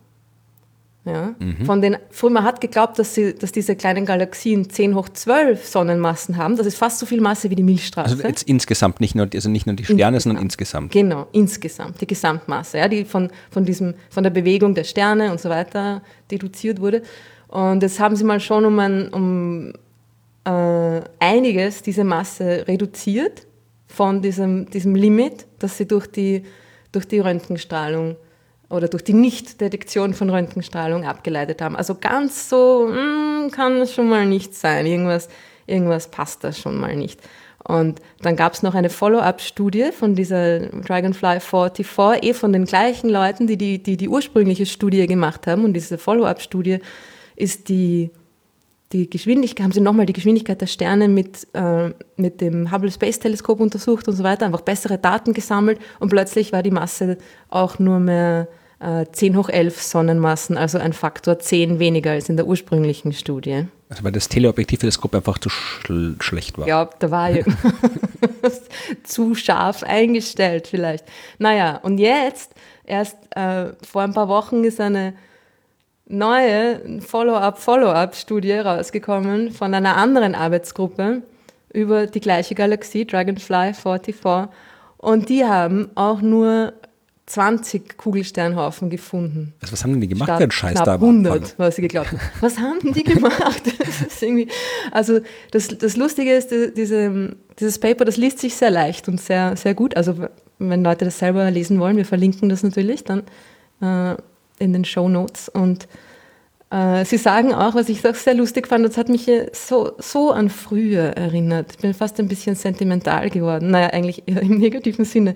Ja? Mhm. Von den, früher man hat geglaubt, dass, sie, dass diese kleinen Galaxien 10 hoch 12 Sonnenmassen haben. Das ist fast so viel Masse wie die Milchstraße. Also jetzt insgesamt, nicht nur, also nicht nur die Sterne, insgesamt. sondern insgesamt. Genau, insgesamt, die Gesamtmasse, ja, die von, von, diesem, von der Bewegung der Sterne und so weiter deduziert wurde. Und das haben sie mal schon um, ein, um äh, einiges diese Masse reduziert von diesem, diesem Limit, das sie durch die, durch die Röntgenstrahlung oder durch die Nichtdetektion von Röntgenstrahlung abgeleitet haben. Also ganz so mh, hm, kann es schon mal nicht sein. Irgendwas, irgendwas passt da schon mal nicht. Und dann gab es noch eine Follow-up-Studie von dieser Dragonfly 44, eh von den gleichen Leuten, die die, die die ursprüngliche Studie gemacht haben. Und diese Follow-up-Studie ist die die Geschwindigkeit, haben sie nochmal die Geschwindigkeit der Sterne mit, äh, mit dem Hubble Space Teleskop untersucht und so weiter, einfach bessere Daten gesammelt und plötzlich war die Masse auch nur mehr äh, 10 hoch 11 Sonnenmassen, also ein Faktor 10 weniger als in der ursprünglichen Studie. Also weil das Teleobjektivteleskop einfach zu schl schlecht war. Ja, da war irgendwas zu scharf eingestellt vielleicht. Naja, und jetzt, erst äh, vor ein paar Wochen ist eine neue Follow-up-Follow-up-Studie rausgekommen von einer anderen Arbeitsgruppe über die gleiche Galaxie, Dragonfly 44. Und die haben auch nur 20 Kugelsternhaufen gefunden. Also was haben die gemacht, den Scheiß knapp da 100, was sie geglaubt haben. Was haben die gemacht? Das also das, das Lustige ist, diese, dieses Paper, das liest sich sehr leicht und sehr, sehr gut. Also wenn Leute das selber lesen wollen, wir verlinken das natürlich dann äh, in den Show Notes. Und äh, sie sagen auch, was ich auch sehr lustig fand, das hat mich so, so an früher erinnert. Ich bin fast ein bisschen sentimental geworden. Naja, eigentlich im negativen Sinne.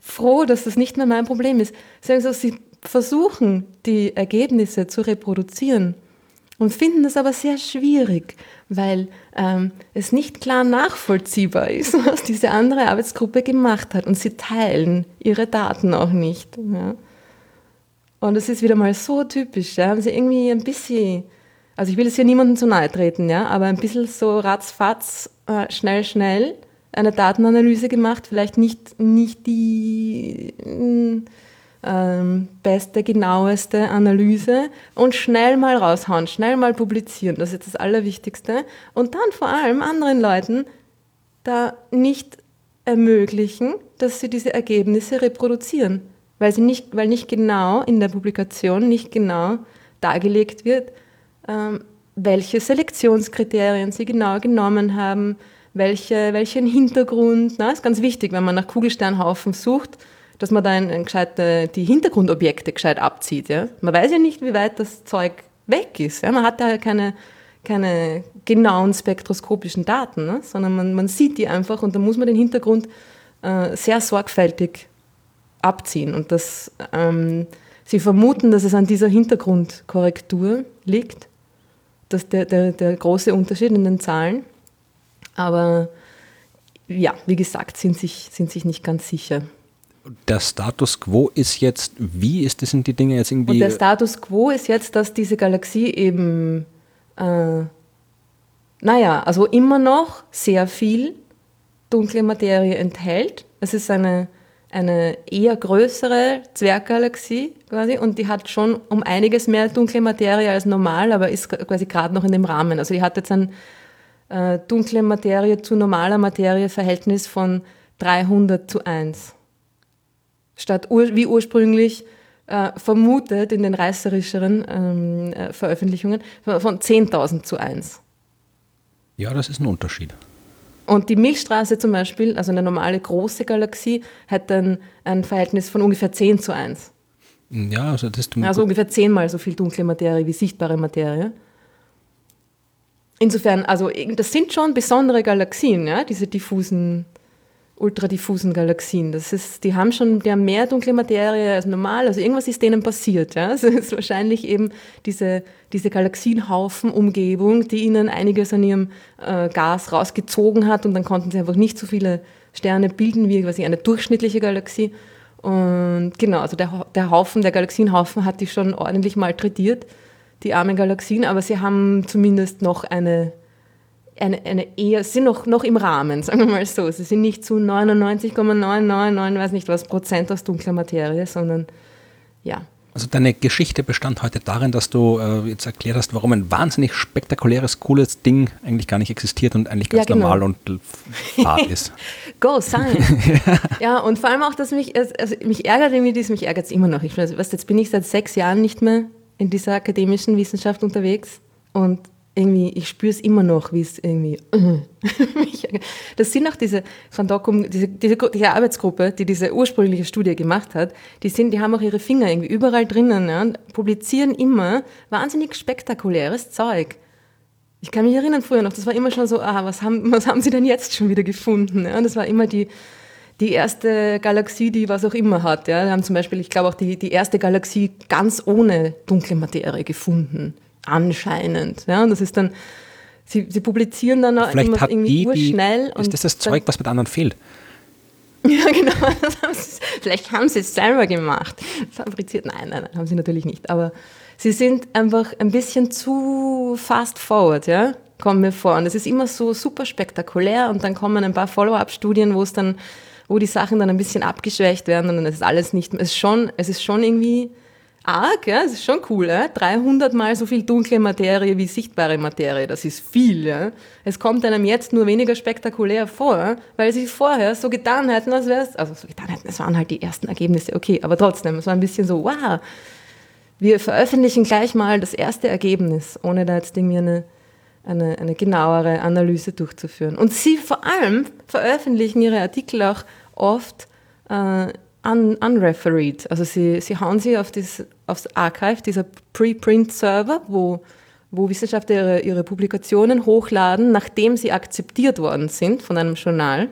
Froh, dass das nicht mehr mein Problem ist. Sagen so, sie versuchen, die Ergebnisse zu reproduzieren und finden das aber sehr schwierig, weil ähm, es nicht klar nachvollziehbar ist, was diese andere Arbeitsgruppe gemacht hat. Und sie teilen ihre Daten auch nicht. Ja. Und das ist wieder mal so typisch. Da haben sie irgendwie ein bisschen, also ich will es hier niemandem zu nahe treten, ja, aber ein bisschen so ratzfatz, äh, schnell, schnell eine Datenanalyse gemacht, vielleicht nicht, nicht die ähm, beste, genaueste Analyse und schnell mal raushauen, schnell mal publizieren, das ist jetzt das Allerwichtigste. Und dann vor allem anderen Leuten da nicht ermöglichen, dass sie diese Ergebnisse reproduzieren weil, sie nicht, weil nicht genau in der Publikation nicht genau dargelegt wird, ähm, welche Selektionskriterien sie genau genommen haben, welche, welchen Hintergrund. Na, ist ganz wichtig, wenn man nach Kugelsternhaufen sucht, dass man da ein, ein gescheite, die Hintergrundobjekte gescheit abzieht. Ja? Man weiß ja nicht, wie weit das Zeug weg ist. Ja? Man hat da keine, keine genauen spektroskopischen Daten, ne? sondern man, man sieht die einfach und da muss man den Hintergrund äh, sehr sorgfältig abziehen. Und das, ähm, sie vermuten, dass es an dieser Hintergrundkorrektur liegt, dass der, der, der große Unterschied in den Zahlen. Aber ja, wie gesagt, sind sich, sind sich nicht ganz sicher. Der Status quo ist jetzt, wie ist das sind die Dinge jetzt irgendwie? Und der Status quo ist jetzt, dass diese Galaxie eben, äh, naja, also immer noch sehr viel dunkle Materie enthält. Es ist eine eine eher größere Zwerggalaxie quasi und die hat schon um einiges mehr dunkle Materie als normal, aber ist quasi gerade noch in dem Rahmen. Also die hat jetzt ein äh, dunkle Materie zu normaler Materie Verhältnis von 300 zu 1. Statt ur wie ursprünglich äh, vermutet in den reißerischeren ähm, äh, Veröffentlichungen von 10.000 zu 1. Ja, das ist ein Unterschied. Und die Milchstraße zum Beispiel, also eine normale große Galaxie, hat dann ein Verhältnis von ungefähr 10 zu 1. Ja, also das ist Also ungefähr zehnmal so viel dunkle Materie wie sichtbare Materie. Insofern, also das sind schon besondere Galaxien, ja, diese diffusen ultradiffusen Galaxien. Das ist, die haben schon, die haben mehr dunkle Materie als normal. Also irgendwas ist denen passiert. Ja? Also es ist wahrscheinlich eben diese, diese Galaxienhaufen-Umgebung, die ihnen einiges an ihrem äh, Gas rausgezogen hat und dann konnten sie einfach nicht so viele Sterne bilden wie quasi eine durchschnittliche Galaxie. Und genau, also der, der Haufen, der Galaxienhaufen hat die schon ordentlich malträtiert, die armen Galaxien, aber sie haben zumindest noch eine eine, eine eher, sind noch, noch im Rahmen, sagen wir mal so. Sie sind nicht zu 99,999, weiß nicht was, Prozent aus dunkler Materie, sondern ja. Also deine Geschichte bestand heute darin, dass du äh, jetzt erklärt hast, warum ein wahnsinnig spektakuläres, cooles Ding eigentlich gar nicht existiert und eigentlich ganz ja, genau. normal und fad ist. Go, sein. ja, und vor allem auch, dass mich, also mich ärgert irgendwie dies, mich ärgert es immer noch. Ich weiß, jetzt bin ich seit sechs Jahren nicht mehr in dieser akademischen Wissenschaft unterwegs und irgendwie, ich spüre es immer noch, wie es irgendwie. das sind auch diese von Docum, diese, diese, diese, Arbeitsgruppe, die diese ursprüngliche Studie gemacht hat, die sind, die haben auch ihre Finger irgendwie überall drinnen ja, und publizieren immer wahnsinnig spektakuläres Zeug. Ich kann mich erinnern früher noch, das war immer schon so, ah, was haben, was haben sie denn jetzt schon wieder gefunden? Ja? Und das war immer die, die erste Galaxie, die was auch immer hat. Ja? Wir haben zum Beispiel, ich glaube auch die, die erste Galaxie ganz ohne dunkle Materie gefunden anscheinend. Ja, und das ist dann sie, sie publizieren dann auch Vielleicht hat irgendwie die, schnell. ist das das Zeug, was mit anderen fehlt? Ja, genau. Haben sie, vielleicht haben sie es selber gemacht. Fabriziert. Nein, nein, nein, haben sie natürlich nicht. Aber sie sind einfach ein bisschen zu fast forward, ja, kommen mir vor. Und es ist immer so super spektakulär und dann kommen ein paar Follow-up-Studien, wo es dann, wo die Sachen dann ein bisschen abgeschwächt werden und dann ist alles nicht, es ist schon, es ist schon irgendwie arg, ja, es ist schon cool, ja? 300 mal so viel dunkle Materie wie sichtbare Materie, das ist viel, ja. Es kommt einem jetzt nur weniger spektakulär vor, weil sie vorher so getan hätten, als wäre es, also so getan hätten, es waren halt die ersten Ergebnisse, okay, aber trotzdem, es war ein bisschen so, wow, wir veröffentlichen gleich mal das erste Ergebnis, ohne da jetzt irgendwie eine, eine, eine genauere Analyse durchzuführen. Und sie vor allem veröffentlichen ihre Artikel auch oft äh, un, unrefereed. Also sie, sie hauen sie auf das, aufs Archive, dieser Preprint-Server, wo, wo Wissenschaftler ihre, ihre Publikationen hochladen, nachdem sie akzeptiert worden sind von einem Journal.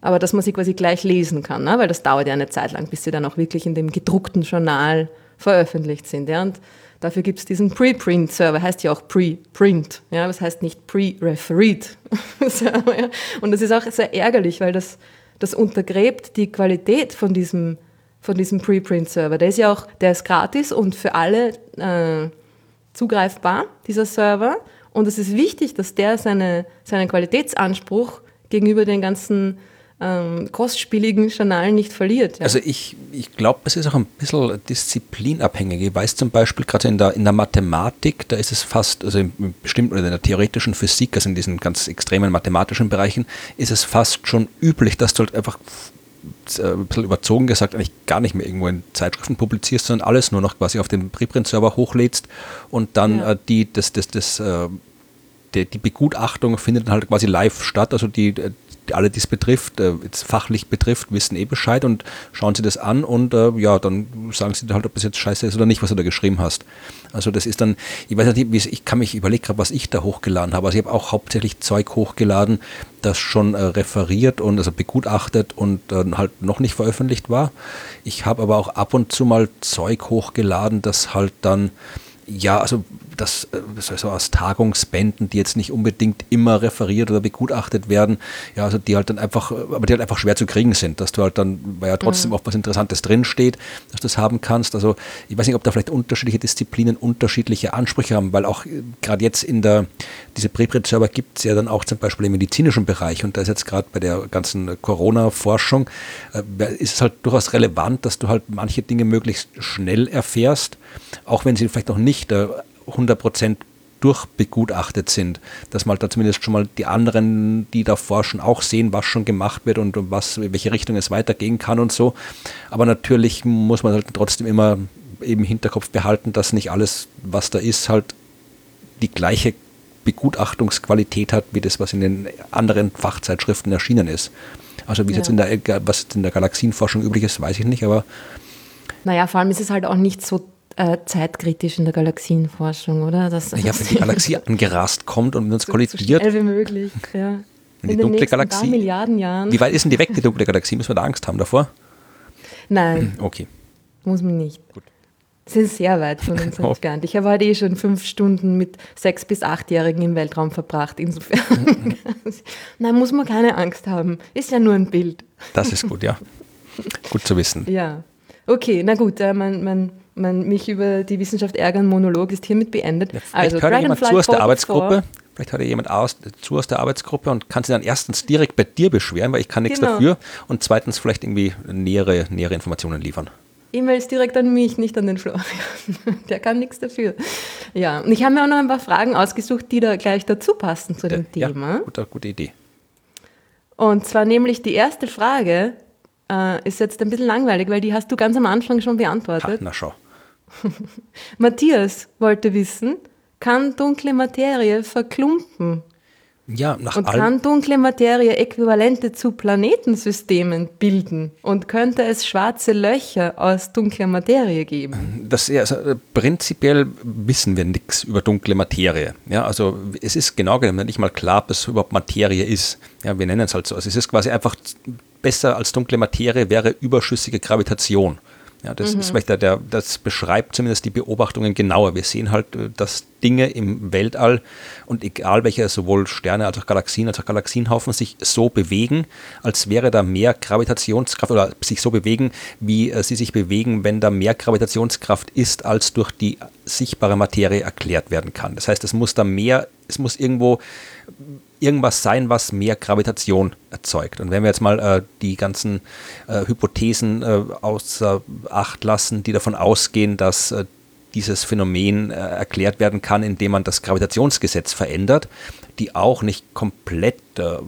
Aber dass man sie quasi gleich lesen kann, ne? weil das dauert ja eine Zeit lang, bis sie dann auch wirklich in dem gedruckten Journal veröffentlicht sind. Ja? Und dafür gibt es diesen Preprint-Server, heißt ja auch Preprint, ja? das heißt nicht Pre-Refereed. Und das ist auch sehr ärgerlich, weil das, das untergräbt die Qualität von diesem, von diesem Preprint-Server. Der ist ja auch, der ist gratis und für alle äh, zugreifbar, dieser Server. Und es ist wichtig, dass der seine, seinen Qualitätsanspruch gegenüber den ganzen ähm, kostspieligen Journalen nicht verliert. Ja. Also ich, ich glaube, es ist auch ein bisschen disziplinabhängig. Ich weiß zum Beispiel gerade in der, in der Mathematik, da ist es fast, also im bestimmten oder in der theoretischen Physik, also in diesen ganz extremen mathematischen Bereichen, ist es fast schon üblich, dass du halt einfach ein bisschen überzogen gesagt, eigentlich gar nicht mehr irgendwo in Zeitschriften publizierst, sondern alles nur noch quasi auf den Preprint-Server hochlädst und dann ja. äh, die, das, das, das, äh, die, die Begutachtung findet dann halt quasi live statt. Also die, alle, die es betrifft, äh, jetzt fachlich betrifft, wissen eh Bescheid und schauen sie das an und äh, ja, dann sagen sie halt, ob das jetzt scheiße ist oder nicht, was du da geschrieben hast. Also das ist dann, ich weiß nicht, ich kann mich überlegen gerade, was ich da hochgeladen habe. Also ich habe auch hauptsächlich Zeug hochgeladen, das schon äh, referiert und also begutachtet und dann halt noch nicht veröffentlicht war. Ich habe aber auch ab und zu mal Zeug hochgeladen, das halt dann ja, also das äh, so aus Tagungsbänden, die jetzt nicht unbedingt immer referiert oder begutachtet werden, ja, also die halt dann einfach, aber die halt einfach schwer zu kriegen sind, dass du halt dann, weil ja trotzdem mhm. auch was Interessantes drinsteht, dass du das haben kannst. Also ich weiß nicht, ob da vielleicht unterschiedliche Disziplinen unterschiedliche Ansprüche haben, weil auch äh, gerade jetzt in der, diese Preprint-Server gibt es ja dann auch zum Beispiel im medizinischen Bereich und da ist jetzt gerade bei der ganzen Corona-Forschung, äh, ist es halt durchaus relevant, dass du halt manche Dinge möglichst schnell erfährst, auch wenn sie vielleicht noch nicht äh, 100% durchbegutachtet sind, dass man da zumindest schon mal die anderen, die da forschen, auch sehen, was schon gemacht wird und was, in welche Richtung es weitergehen kann und so. Aber natürlich muss man halt trotzdem immer im Hinterkopf behalten, dass nicht alles, was da ist, halt die gleiche Begutachtungsqualität hat, wie das, was in den anderen Fachzeitschriften erschienen ist. Also wie es ja. jetzt in der, was in der Galaxienforschung üblich ist, weiß ich nicht, aber naja, vor allem ist es halt auch nicht so äh, zeitkritisch in der Galaxienforschung, oder? Das, ja, wenn die Galaxie angerast kommt und mit uns so, kollidiert. So schnell wie möglich, ja. In die in dunkle Galaxie. Milliarden Jahren. Wie weit ist denn die weg, die dunkle Galaxie? Müssen wir da Angst haben davor? Nein. Okay. Muss man nicht. Gut. Sie sind sehr weit von uns entfernt. Ich habe heute eh schon fünf Stunden mit sechs- bis achtjährigen im Weltraum verbracht. Insofern. Nein, muss man keine Angst haben. Ist ja nur ein Bild. Das ist gut, ja. gut zu wissen. Ja. Okay, na gut, äh, man, man mein mich über die Wissenschaft ärgern Monolog ist hiermit beendet. Ja, vielleicht also, hört ja jemand zu aus der Arbeitsgruppe. Vielleicht ja jemand aus, zu aus der Arbeitsgruppe und kann sich dann erstens direkt bei dir beschweren, weil ich kann nichts genau. dafür und zweitens vielleicht irgendwie nähere, nähere Informationen liefern. E-Mails direkt an mich, nicht an den Florian. Der kann nichts dafür. Ja, und ich habe mir auch noch ein paar Fragen ausgesucht, die da gleich dazu passen zu dem ja, Thema. Ja, gute, gute Idee. Und zwar nämlich die erste Frage, äh, ist jetzt ein bisschen langweilig, weil die hast du ganz am Anfang schon beantwortet. Ha, na schau. Matthias wollte wissen, kann dunkle Materie verklumpen? Ja, nach und kann dunkle Materie Äquivalente zu Planetensystemen bilden? Und könnte es schwarze Löcher aus dunkler Materie geben? Das, ja, also, äh, prinzipiell wissen wir nichts über dunkle Materie. Ja, also es ist genau genommen nicht mal klar, was überhaupt Materie ist. Ja, wir nennen es halt so. Also es ist quasi einfach besser als dunkle Materie wäre überschüssige Gravitation. Ja, das mhm. ist vielleicht der, der, das beschreibt zumindest die Beobachtungen genauer. Wir sehen halt, äh, dass Dinge im Weltall und egal welche, sowohl Sterne als auch Galaxien als auch Galaxienhaufen sich so bewegen, als wäre da mehr Gravitationskraft oder sich so bewegen, wie äh, sie sich bewegen, wenn da mehr Gravitationskraft ist, als durch die sichtbare Materie erklärt werden kann. Das heißt, es muss da mehr, es muss irgendwo irgendwas sein, was mehr Gravitation erzeugt. Und wenn wir jetzt mal äh, die ganzen äh, Hypothesen äh, außer Acht lassen, die davon ausgehen, dass äh, dieses Phänomen äh, erklärt werden kann, indem man das Gravitationsgesetz verändert, die auch nicht komplett äh,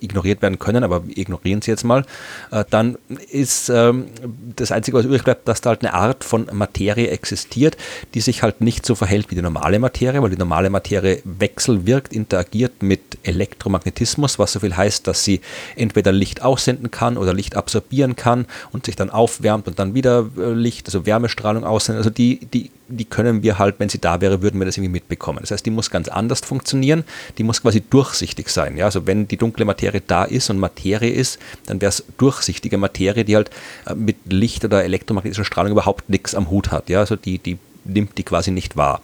ignoriert werden können, aber ignorieren sie jetzt mal, äh, dann ist ähm, das Einzige, was übrig bleibt, dass da halt eine Art von Materie existiert, die sich halt nicht so verhält wie die normale Materie, weil die normale Materie wechselwirkt, interagiert mit Elektromagnetismus, was so viel heißt, dass sie entweder Licht aussenden kann oder Licht absorbieren kann und sich dann aufwärmt und dann wieder äh, Licht, also Wärmestrahlung aussenden. Also die, die die können wir halt, wenn sie da wäre, würden wir das irgendwie mitbekommen. Das heißt, die muss ganz anders funktionieren, die muss quasi durchsichtig sein. Ja? Also wenn die dunkle Materie da ist und Materie ist, dann wäre es durchsichtige Materie, die halt äh, mit Licht oder elektromagnetischer Strahlung überhaupt nichts am Hut hat. Ja? Also die, die nimmt die quasi nicht wahr.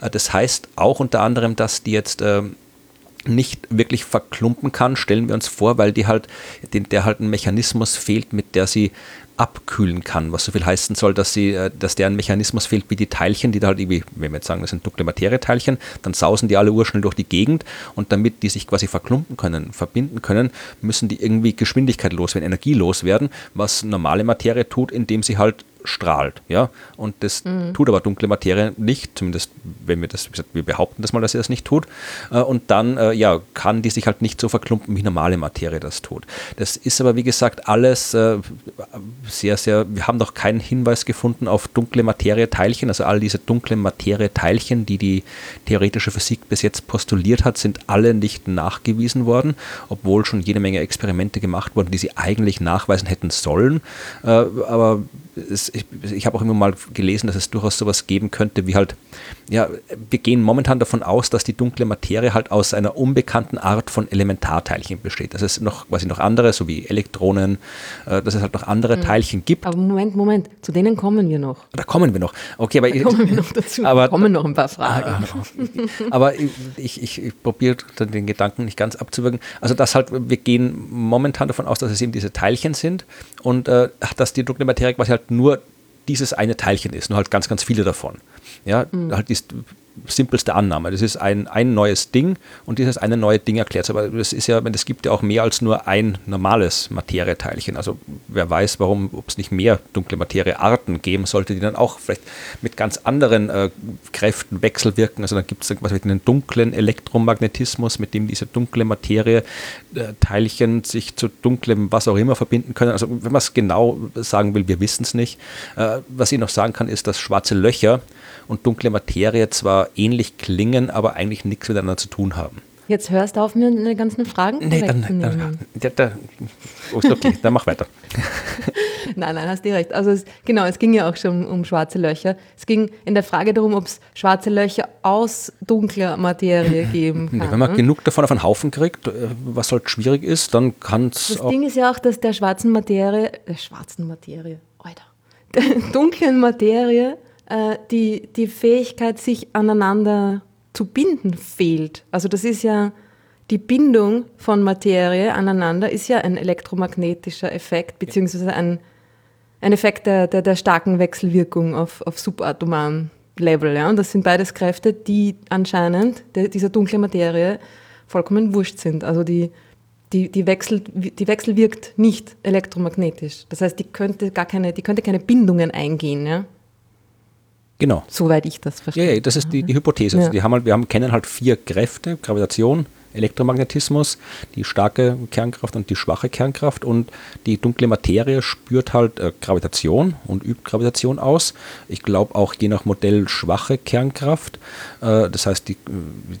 Äh, das heißt auch unter anderem, dass die jetzt äh, nicht wirklich verklumpen kann, stellen wir uns vor, weil die halt, der halt ein Mechanismus fehlt, mit der sie abkühlen kann, was so viel heißen soll, dass sie, äh, dass deren Mechanismus fehlt wie die Teilchen, die da halt irgendwie, wenn wir jetzt sagen, das sind dunkle Materieteilchen, dann sausen die alle urschnell durch die Gegend und damit die sich quasi verklumpen können, verbinden können, müssen die irgendwie Geschwindigkeit loswerden, Energie loswerden, was normale Materie tut, indem sie halt strahlt. Ja? Und das mhm. tut aber dunkle Materie nicht, zumindest wenn wir das, wir behaupten das mal, dass sie das nicht tut. Äh, und dann äh, ja, kann die sich halt nicht so verklumpen, wie normale Materie das tut. Das ist aber, wie gesagt, alles äh, sehr, sehr, wir haben noch keinen Hinweis gefunden auf dunkle Materieteilchen. Also all diese dunklen Materieteilchen, die die theoretische Physik bis jetzt postuliert hat, sind alle nicht nachgewiesen worden, obwohl schon jede Menge Experimente gemacht wurden, die sie eigentlich nachweisen hätten sollen. Aber es, ich, ich habe auch immer mal gelesen, dass es durchaus sowas geben könnte, wie halt, ja, wir gehen momentan davon aus, dass die dunkle Materie halt aus einer unbekannten Art von Elementarteilchen besteht. Dass es noch quasi noch andere, so wie Elektronen, äh, dass es halt noch andere mhm. Teilchen gibt. Aber Moment, Moment, zu denen kommen wir noch. Da kommen wir noch. Okay, aber da kommen wir noch dazu. Aber, da kommen noch ein paar Fragen. Ah, aber ich, ich, ich probiere den Gedanken nicht ganz abzuwirken. Also dass halt, wir gehen momentan davon aus, dass es eben diese Teilchen sind und äh, dass die dunkle Materie quasi halt nur dieses eine Teilchen ist, nur halt ganz, ganz viele davon. Ja, mhm. halt ist simpelste Annahme. Das ist ein, ein neues Ding und dieses eine neue Ding erklärt es. Aber das ist ja, es gibt ja auch mehr als nur ein normales Materieteilchen. Also wer weiß, warum, ob es nicht mehr dunkle Materiearten geben sollte, die dann auch vielleicht mit ganz anderen äh, Kräften wechselwirken. Also dann gibt es quasi einen dunklen Elektromagnetismus, mit dem diese dunkle Materie äh, sich zu dunklem was auch immer verbinden können. Also wenn man es genau sagen will, wir wissen es nicht. Äh, was ich noch sagen kann, ist, dass schwarze Löcher und dunkle Materie zwar ähnlich klingen, aber eigentlich nichts miteinander zu tun haben. Jetzt hörst du auf, mir eine ganzen Fragen nee, dann, dann, ja, da, oh, okay, dann mach weiter. nein, nein, hast du recht. Also es, genau, es ging ja auch schon um, schwarze Löcher. Es ging in der Frage darum, ob es schwarze Löcher aus dunkler Materie geben kann. Nee, wenn man ne? genug davon auf einen Haufen kriegt, äh, was halt schwierig ist, dann kann es Das Ding ist ja auch, dass der schwarzen Materie, der schwarzen Materie, Alter, der dunklen Materie äh, die, die Fähigkeit, sich aneinander zu binden, fehlt. Also das ist ja die Bindung von Materie aneinander ist ja ein elektromagnetischer Effekt, beziehungsweise ein, ein Effekt der, der, der starken Wechselwirkung auf, auf subatomaren Level. Ja? Und das sind beides Kräfte, die anscheinend der, dieser dunklen Materie vollkommen wurscht sind. Also die, die, die, Wechsel, die Wechsel wirkt nicht elektromagnetisch. Das heißt, die könnte gar keine, die könnte keine Bindungen eingehen. Ja? Genau. Soweit ich das verstehe. Ja, ja das ist die, die Hypothese. Also die haben halt, wir haben, kennen halt vier Kräfte, Gravitation, Elektromagnetismus, die starke Kernkraft und die schwache Kernkraft und die dunkle Materie spürt halt äh, Gravitation und übt Gravitation aus. Ich glaube auch je nach Modell schwache Kernkraft. Äh, das heißt, die,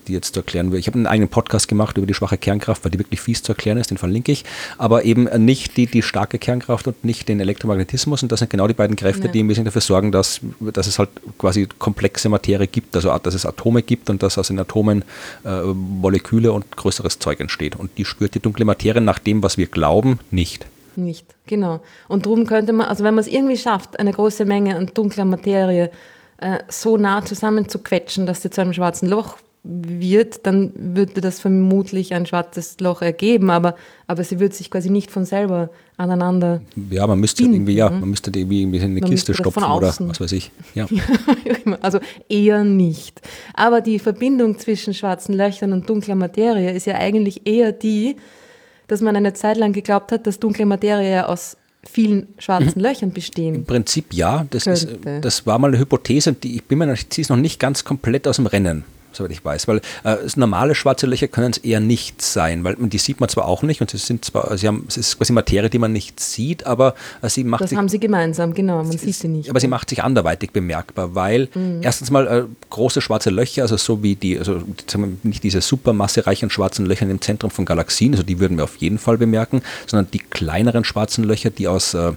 die jetzt zu erklären will. Ich habe einen eigenen Podcast gemacht über die schwache Kernkraft, weil die wirklich fies zu erklären ist, den verlinke ich. Aber eben nicht die, die starke Kernkraft und nicht den Elektromagnetismus. Und das sind genau die beiden Kräfte, ja. die ein bisschen dafür sorgen, dass, dass es halt quasi komplexe Materie gibt, also dass es Atome gibt und dass aus den Atomen äh, Moleküle und größeres Zeug entsteht. Und die spürt die dunkle Materie nach dem, was wir glauben, nicht. nicht, genau. Und darum könnte man, also wenn man es irgendwie schafft, eine große Menge an dunkler Materie äh, so nah zusammenzuquetschen, dass sie zu einem schwarzen Loch wird, dann würde das vermutlich ein schwarzes Loch ergeben, aber, aber sie würde sich quasi nicht von selber aneinander. Ja, man müsste binden, irgendwie, ja, man müsste die irgendwie in eine man Kiste stopfen oder was weiß ich. Ja. also eher nicht. Aber die Verbindung zwischen schwarzen Löchern und dunkler Materie ist ja eigentlich eher die, dass man eine Zeit lang geglaubt hat, dass dunkle Materie aus vielen schwarzen mhm. Löchern bestehen. Im Prinzip ja, das, ist, das war mal eine Hypothese, die ich bin mir noch, ich noch nicht ganz komplett aus dem Rennen soweit ich weiß. Weil äh, normale schwarze Löcher können es eher nicht sein, weil die sieht man zwar auch nicht und sie sind zwar, sie haben, es ist quasi Materie, die man nicht sieht, aber äh, sie macht das sich. haben sie gemeinsam, genau, man sieht sie nicht. Aber sie macht sich anderweitig bemerkbar, weil mhm. erstens mal äh, große schwarze Löcher, also so wie die, also nicht diese supermassereichen schwarzen Löcher im Zentrum von Galaxien, also die würden wir auf jeden Fall bemerken, sondern die kleineren schwarzen Löcher, die aus, äh,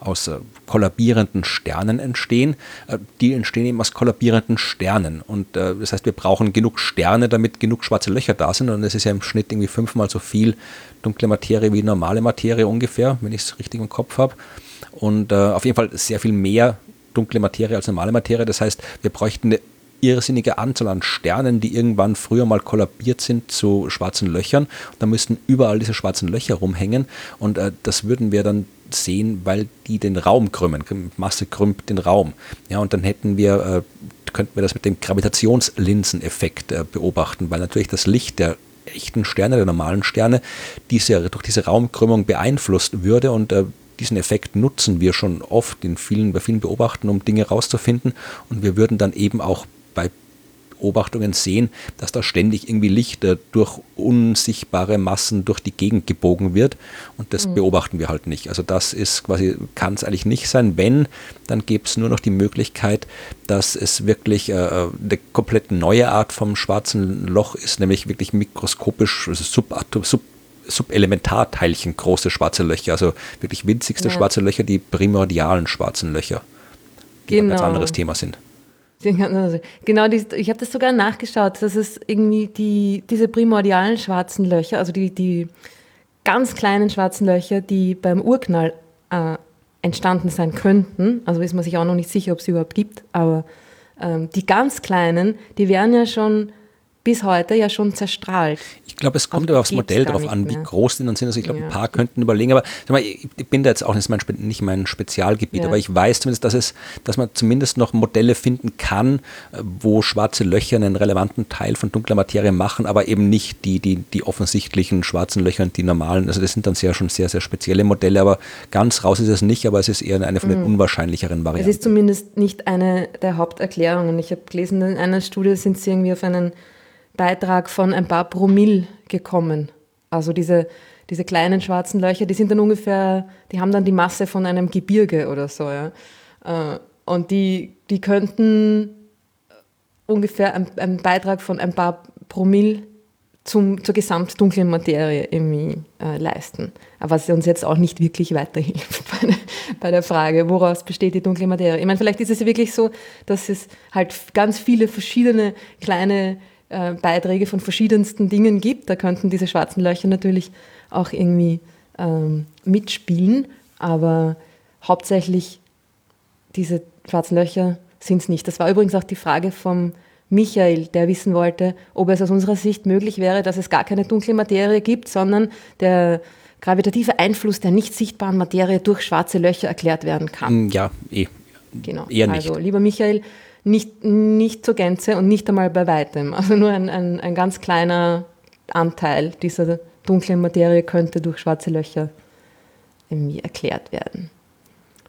aus äh, kollabierenden Sternen entstehen, äh, die entstehen eben aus kollabierenden Sternen. Und äh, das heißt, wir brauchen genug Sterne, damit genug schwarze Löcher da sind. Und es ist ja im Schnitt irgendwie fünfmal so viel dunkle Materie wie normale Materie ungefähr, wenn ich es richtig im Kopf habe. Und äh, auf jeden Fall sehr viel mehr dunkle Materie als normale Materie. Das heißt, wir bräuchten eine irrsinnige Anzahl an Sternen, die irgendwann früher mal kollabiert sind zu schwarzen Löchern. Da müssten überall diese schwarzen Löcher rumhängen. Und äh, das würden wir dann sehen, weil die den Raum krümmen. Masse krümmt den Raum. Ja, und dann hätten wir, äh, könnten wir das mit dem Gravitationslinseneffekt äh, beobachten, weil natürlich das Licht der echten Sterne, der normalen Sterne, diese, durch diese Raumkrümmung beeinflusst würde und äh, diesen Effekt nutzen wir schon oft in vielen, bei vielen Beobachten, um Dinge herauszufinden. Und wir würden dann eben auch bei Beobachtungen sehen, dass da ständig irgendwie Licht äh, durch unsichtbare Massen durch die Gegend gebogen wird und das mhm. beobachten wir halt nicht. Also das ist quasi, kann es eigentlich nicht sein. Wenn, dann gäbe es nur noch die Möglichkeit, dass es wirklich äh, eine komplett neue Art vom schwarzen Loch ist, nämlich wirklich mikroskopisch, also subatom, sub Subelementarteilchen große schwarze Löcher, also wirklich winzigste ja. schwarze Löcher, die primordialen schwarzen Löcher, die genau. ein ganz anderes Thema sind. Genau, ich habe das sogar nachgeschaut, dass es irgendwie die, diese primordialen schwarzen Löcher, also die, die ganz kleinen schwarzen Löcher, die beim Urknall äh, entstanden sein könnten, also ist man sich auch noch nicht sicher, ob es überhaupt gibt, aber ähm, die ganz kleinen, die werden ja schon bis heute ja schon zerstrahlt. Ich glaube, es kommt aber aufs Modell darauf an, wie groß die dann sind. Also ich glaube, ja. ein paar könnten überlegen, aber mal, ich bin da jetzt auch nicht mein, nicht mein Spezialgebiet, ja. aber ich weiß zumindest, dass, es, dass man zumindest noch Modelle finden kann, wo schwarze Löcher einen relevanten Teil von dunkler Materie machen, aber eben nicht die, die, die offensichtlichen schwarzen Löcher und die normalen. Also das sind dann sehr schon sehr, sehr spezielle Modelle, aber ganz raus ist es nicht, aber es ist eher eine von den mhm. unwahrscheinlicheren Varianten. Es ist zumindest nicht eine der Haupterklärungen. Ich habe gelesen, in einer Studie sind sie irgendwie auf einen Beitrag von ein paar Promille gekommen. Also diese, diese kleinen schwarzen Löcher, die sind dann ungefähr, die haben dann die Masse von einem Gebirge oder so. Ja. Äh, und die, die könnten ungefähr einen Beitrag von ein paar Promille zum, zur gesamtdunklen Materie irgendwie äh, leisten. Aber was uns jetzt auch nicht wirklich weiterhilft bei der, bei der Frage, woraus besteht die dunkle Materie. Ich meine, vielleicht ist es wirklich so, dass es halt ganz viele verschiedene kleine äh, Beiträge von verschiedensten Dingen gibt. Da könnten diese schwarzen Löcher natürlich auch irgendwie ähm, mitspielen, aber hauptsächlich diese schwarzen Löcher sind es nicht. Das war übrigens auch die Frage vom Michael, der wissen wollte, ob es aus unserer Sicht möglich wäre, dass es gar keine dunkle Materie gibt, sondern der gravitative Einfluss der nicht sichtbaren Materie durch schwarze Löcher erklärt werden kann. Ja, eh. Genau. Eher nicht. Also, lieber Michael, nicht, nicht zur Gänze und nicht einmal bei weitem. Also nur ein, ein, ein ganz kleiner Anteil dieser dunklen Materie könnte durch schwarze Löcher irgendwie erklärt werden.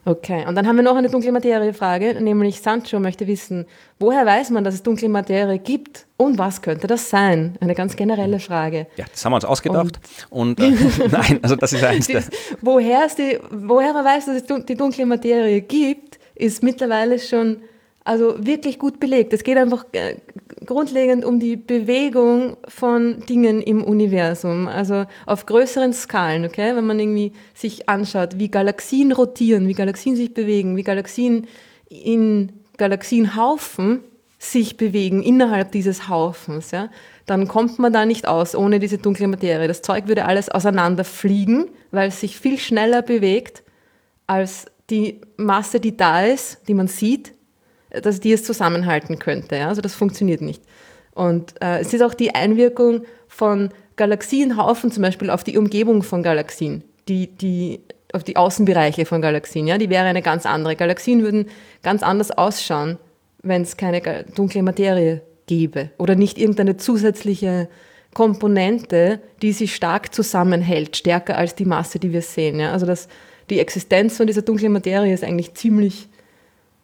Okay, und dann haben wir noch eine dunkle Materie-Frage, nämlich Sancho möchte wissen, woher weiß man, dass es dunkle Materie gibt und was könnte das sein? Eine ganz generelle Frage. Ja, das haben wir uns ausgedacht. Und, und äh, nein, also das ist eins der. woher, die, woher man weiß, dass es die dunkle Materie gibt, ist mittlerweile schon also wirklich gut belegt. Es geht einfach äh, grundlegend um die Bewegung von Dingen im Universum, also auf größeren Skalen, okay? Wenn man irgendwie sich anschaut, wie Galaxien rotieren, wie Galaxien sich bewegen, wie Galaxien in Galaxienhaufen sich bewegen innerhalb dieses Haufens, ja, dann kommt man da nicht aus ohne diese dunkle Materie. Das Zeug würde alles auseinanderfliegen, weil es sich viel schneller bewegt als die Masse, die da ist, die man sieht, dass die es zusammenhalten könnte. Ja? Also das funktioniert nicht. Und äh, es ist auch die Einwirkung von Galaxienhaufen zum Beispiel auf die Umgebung von Galaxien, die, die, auf die Außenbereiche von Galaxien. Ja? Die wäre eine ganz andere. Galaxien würden ganz anders ausschauen, wenn es keine dunkle Materie gäbe oder nicht irgendeine zusätzliche Komponente, die sie stark zusammenhält, stärker als die Masse, die wir sehen. Ja? Also das, die Existenz von dieser dunklen Materie ist eigentlich ziemlich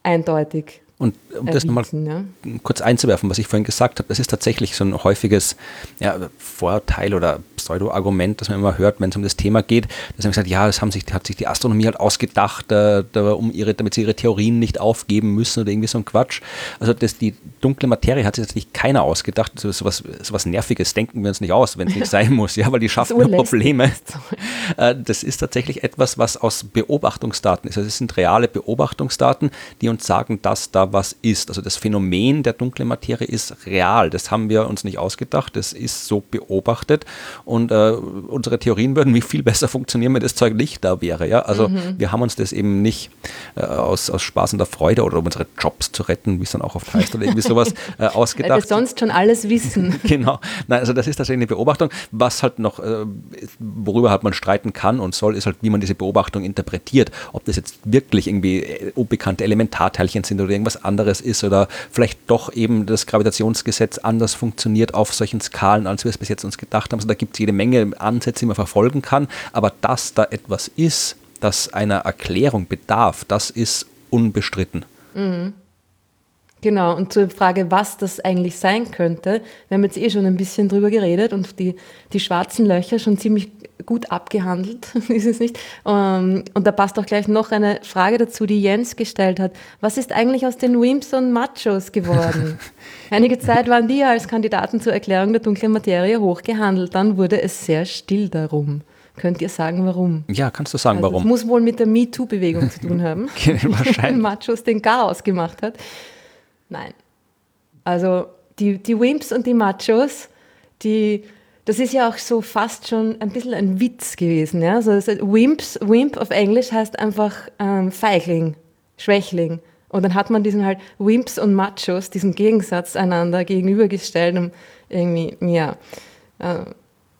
eindeutig. Und um das nochmal ja. kurz einzuwerfen, was ich vorhin gesagt habe, das ist tatsächlich so ein häufiges ja, Vorteil oder Pseudo-Argument, das man immer hört, wenn es um das Thema geht. Dass man gesagt ja, das haben sich, hat sich die Astronomie halt ausgedacht, äh, da, um ihre, damit sie ihre Theorien nicht aufgeben müssen oder irgendwie so ein Quatsch. Also das, die dunkle Materie hat sich natürlich keiner ausgedacht. So, so, was, so was Nerviges denken wir uns nicht aus, wenn es nicht sein muss, ja, weil die schaffen nur Probleme. Äh, das ist tatsächlich etwas, was aus Beobachtungsdaten ist. Also es sind reale Beobachtungsdaten, die uns sagen, dass da was ist. Also das Phänomen der dunklen Materie ist real. Das haben wir uns nicht ausgedacht. Das ist so beobachtet. Und äh, unsere Theorien würden wie viel besser funktionieren, wenn das Zeug nicht da wäre. Ja? Also mhm. wir haben uns das eben nicht äh, aus, aus Spaß und der Freude oder um unsere Jobs zu retten, wie es dann auch oft heißt, oder irgendwie sowas äh, ausgedacht. Weil wir sonst schon alles wissen. genau. Nein, also das ist tatsächlich eine Beobachtung. Was halt noch, äh, worüber halt man streiten kann und soll, ist halt, wie man diese Beobachtung interpretiert. Ob das jetzt wirklich irgendwie äh, unbekannte Elementarteilchen sind oder irgendwas anderes ist oder vielleicht doch eben das Gravitationsgesetz anders funktioniert auf solchen Skalen, als wir es bis jetzt uns gedacht haben. Also da gibt es jede Menge Ansätze, die man verfolgen kann, aber dass da etwas ist, das einer Erklärung bedarf, das ist unbestritten. Mhm. Genau, und zur Frage, was das eigentlich sein könnte, wir haben jetzt eh schon ein bisschen drüber geredet und die, die schwarzen Löcher schon ziemlich gut abgehandelt, ist es nicht? Ähm, und da passt auch gleich noch eine Frage dazu, die Jens gestellt hat. Was ist eigentlich aus den Wimps und Machos geworden? Einige Zeit waren die als Kandidaten zur Erklärung der dunklen Materie hochgehandelt, dann wurde es sehr still darum. Könnt ihr sagen, warum? Ja, kannst du sagen, also, warum? Das muss wohl mit der MeToo-Bewegung zu tun haben. Wahrscheinlich. Machos den Chaos gemacht hat. Nein. Also die, die Wimps und die Machos, die, das ist ja auch so fast schon ein bisschen ein Witz gewesen. Ja? Also Wimps, Wimp auf Englisch heißt einfach ähm, Feigling, Schwächling. Und dann hat man diesen halt Wimps und Machos, diesen Gegensatz einander gegenübergestellt, um irgendwie, ja, äh,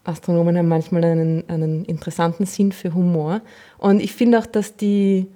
Astronomen haben manchmal einen, einen interessanten Sinn für Humor. Und ich finde auch, dass die,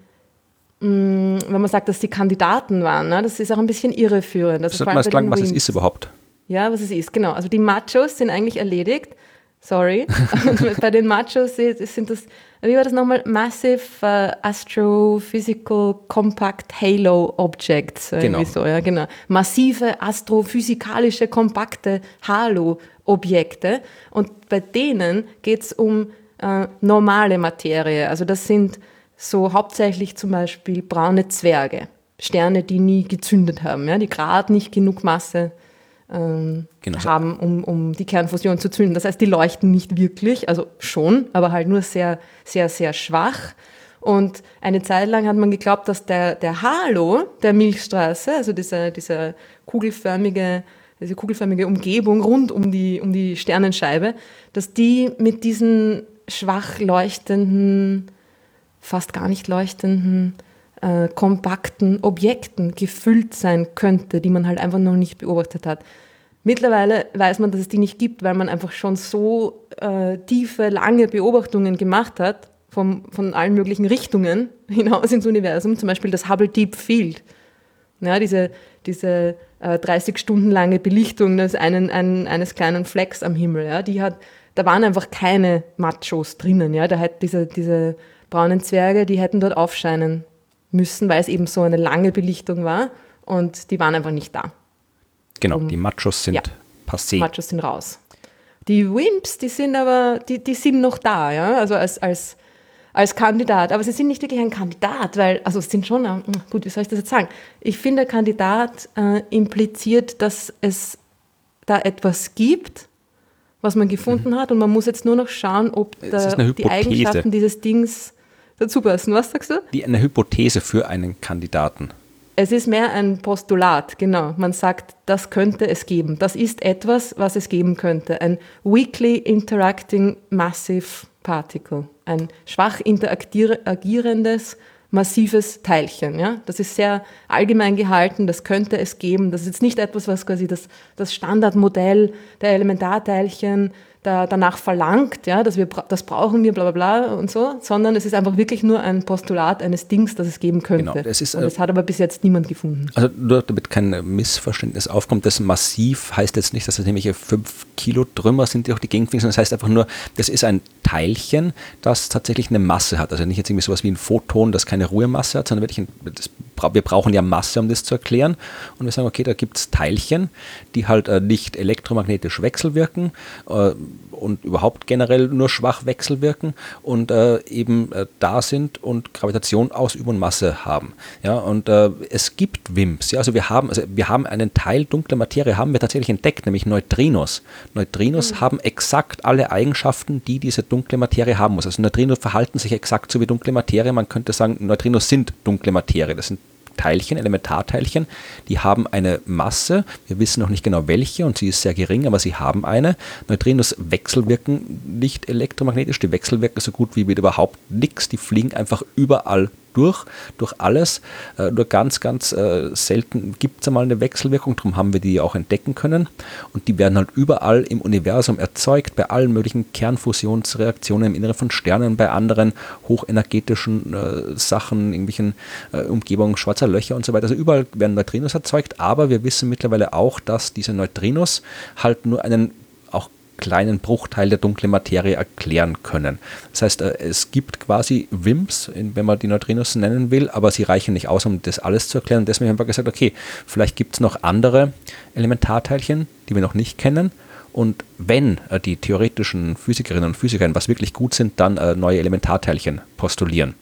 wenn man sagt, dass die Kandidaten waren, ne? das ist auch ein bisschen irreführend. Also Sollte man sagen, was es ist überhaupt? Ja, was es ist, genau. Also die Machos sind eigentlich erledigt. Sorry. bei den Machos sind das, wie war das nochmal? Massive uh, Astrophysical Compact Halo Objects. Genau. So, ja, genau. Massive astrophysikalische kompakte Halo-Objekte. Und bei denen geht es um äh, normale Materie. Also das sind so hauptsächlich zum Beispiel braune Zwerge, Sterne, die nie gezündet haben, ja, die gerade nicht genug Masse ähm, genau. haben, um, um die Kernfusion zu zünden. Das heißt, die leuchten nicht wirklich, also schon, aber halt nur sehr, sehr, sehr schwach. Und eine Zeit lang hat man geglaubt, dass der, der Halo der Milchstraße, also diese, diese kugelförmige, diese kugelförmige Umgebung rund um die, um die Sternenscheibe, dass die mit diesen schwach leuchtenden fast gar nicht leuchtenden, äh, kompakten Objekten gefüllt sein könnte, die man halt einfach noch nicht beobachtet hat. Mittlerweile weiß man, dass es die nicht gibt, weil man einfach schon so äh, tiefe, lange Beobachtungen gemacht hat, vom, von allen möglichen Richtungen hinaus ins Universum, zum Beispiel das Hubble Deep Field. Ja, diese diese äh, 30 Stunden lange Belichtung des einen, einen, eines kleinen Flecks am Himmel, ja, die hat, da waren einfach keine Machos drinnen. Ja, da hat diese, diese braunen Zwerge, die hätten dort aufscheinen müssen, weil es eben so eine lange Belichtung war und die waren einfach nicht da. Genau, um, die Machos sind ja, passé. Machos sind raus. Die Wimps, die sind aber, die, die sind noch da, ja, also als, als, als Kandidat. Aber sie sind nicht wirklich ein Kandidat, weil, also es sind schon, hm, gut, wie soll ich das jetzt sagen? Ich finde, Kandidat äh, impliziert, dass es da etwas gibt, was man gefunden mhm. hat und man muss jetzt nur noch schauen, ob da die Eigenschaften dieses Dings dazu passen. Was sagst du? Die, eine Hypothese für einen Kandidaten. Es ist mehr ein Postulat, genau. Man sagt, das könnte es geben. Das ist etwas, was es geben könnte. Ein weakly interacting massive particle. Ein schwach interagierendes massives Teilchen. Ja? Das ist sehr allgemein gehalten, das könnte es geben. Das ist jetzt nicht etwas, was quasi das, das Standardmodell der Elementarteilchen da, danach verlangt, ja, dass wir, das brauchen wir, bla bla bla und so, sondern es ist einfach wirklich nur ein Postulat eines Dings, das es geben könnte. Genau, das ist, und das äh, hat aber bis jetzt niemand gefunden. Also nur damit kein Missverständnis aufkommt, das Massiv heißt jetzt nicht, dass das nämlich 5 Kilo Trümmer sind, die auch die Gegend fliegen, sondern das heißt einfach nur, das ist ein Teilchen, das tatsächlich eine Masse hat. Also nicht jetzt irgendwie sowas wie ein Photon, das keine Ruhemasse hat, sondern wirklich, ein, das, wir brauchen ja Masse, um das zu erklären. Und wir sagen, okay, da gibt es Teilchen, die halt äh, nicht elektromagnetisch wechselwirken, äh, und überhaupt generell nur schwach wechselwirken und äh, eben äh, da sind und Gravitation ausüben und Masse haben. Ja, und äh, es gibt WIMPs. Ja, also wir haben, also wir haben einen Teil dunkler Materie haben wir tatsächlich entdeckt, nämlich Neutrinos. Neutrinos mhm. haben exakt alle Eigenschaften, die diese dunkle Materie haben muss. Also Neutrinos verhalten sich exakt so wie dunkle Materie. Man könnte sagen, Neutrinos sind dunkle Materie. Das sind Teilchen, Elementarteilchen, die haben eine Masse, wir wissen noch nicht genau welche und sie ist sehr gering, aber sie haben eine. Neutrinos wechselwirken nicht elektromagnetisch, die wechselwirken so gut wie mit überhaupt nichts, die fliegen einfach überall durch, durch alles. Äh, nur ganz, ganz äh, selten gibt es einmal eine Wechselwirkung, darum haben wir die auch entdecken können. Und die werden halt überall im Universum erzeugt, bei allen möglichen Kernfusionsreaktionen im Inneren von Sternen, bei anderen hochenergetischen äh, Sachen, irgendwelchen äh, Umgebungen schwarzer Löcher und so weiter. Also überall werden Neutrinos erzeugt, aber wir wissen mittlerweile auch, dass diese Neutrinos halt nur einen kleinen Bruchteil der dunklen Materie erklären können. Das heißt, äh, es gibt quasi WIMPs, wenn man die Neutrinos nennen will, aber sie reichen nicht aus, um das alles zu erklären. Und deswegen haben wir gesagt, okay, vielleicht gibt es noch andere Elementarteilchen, die wir noch nicht kennen. Und wenn äh, die theoretischen Physikerinnen und Physiker, was wirklich gut sind, dann äh, neue Elementarteilchen postulieren.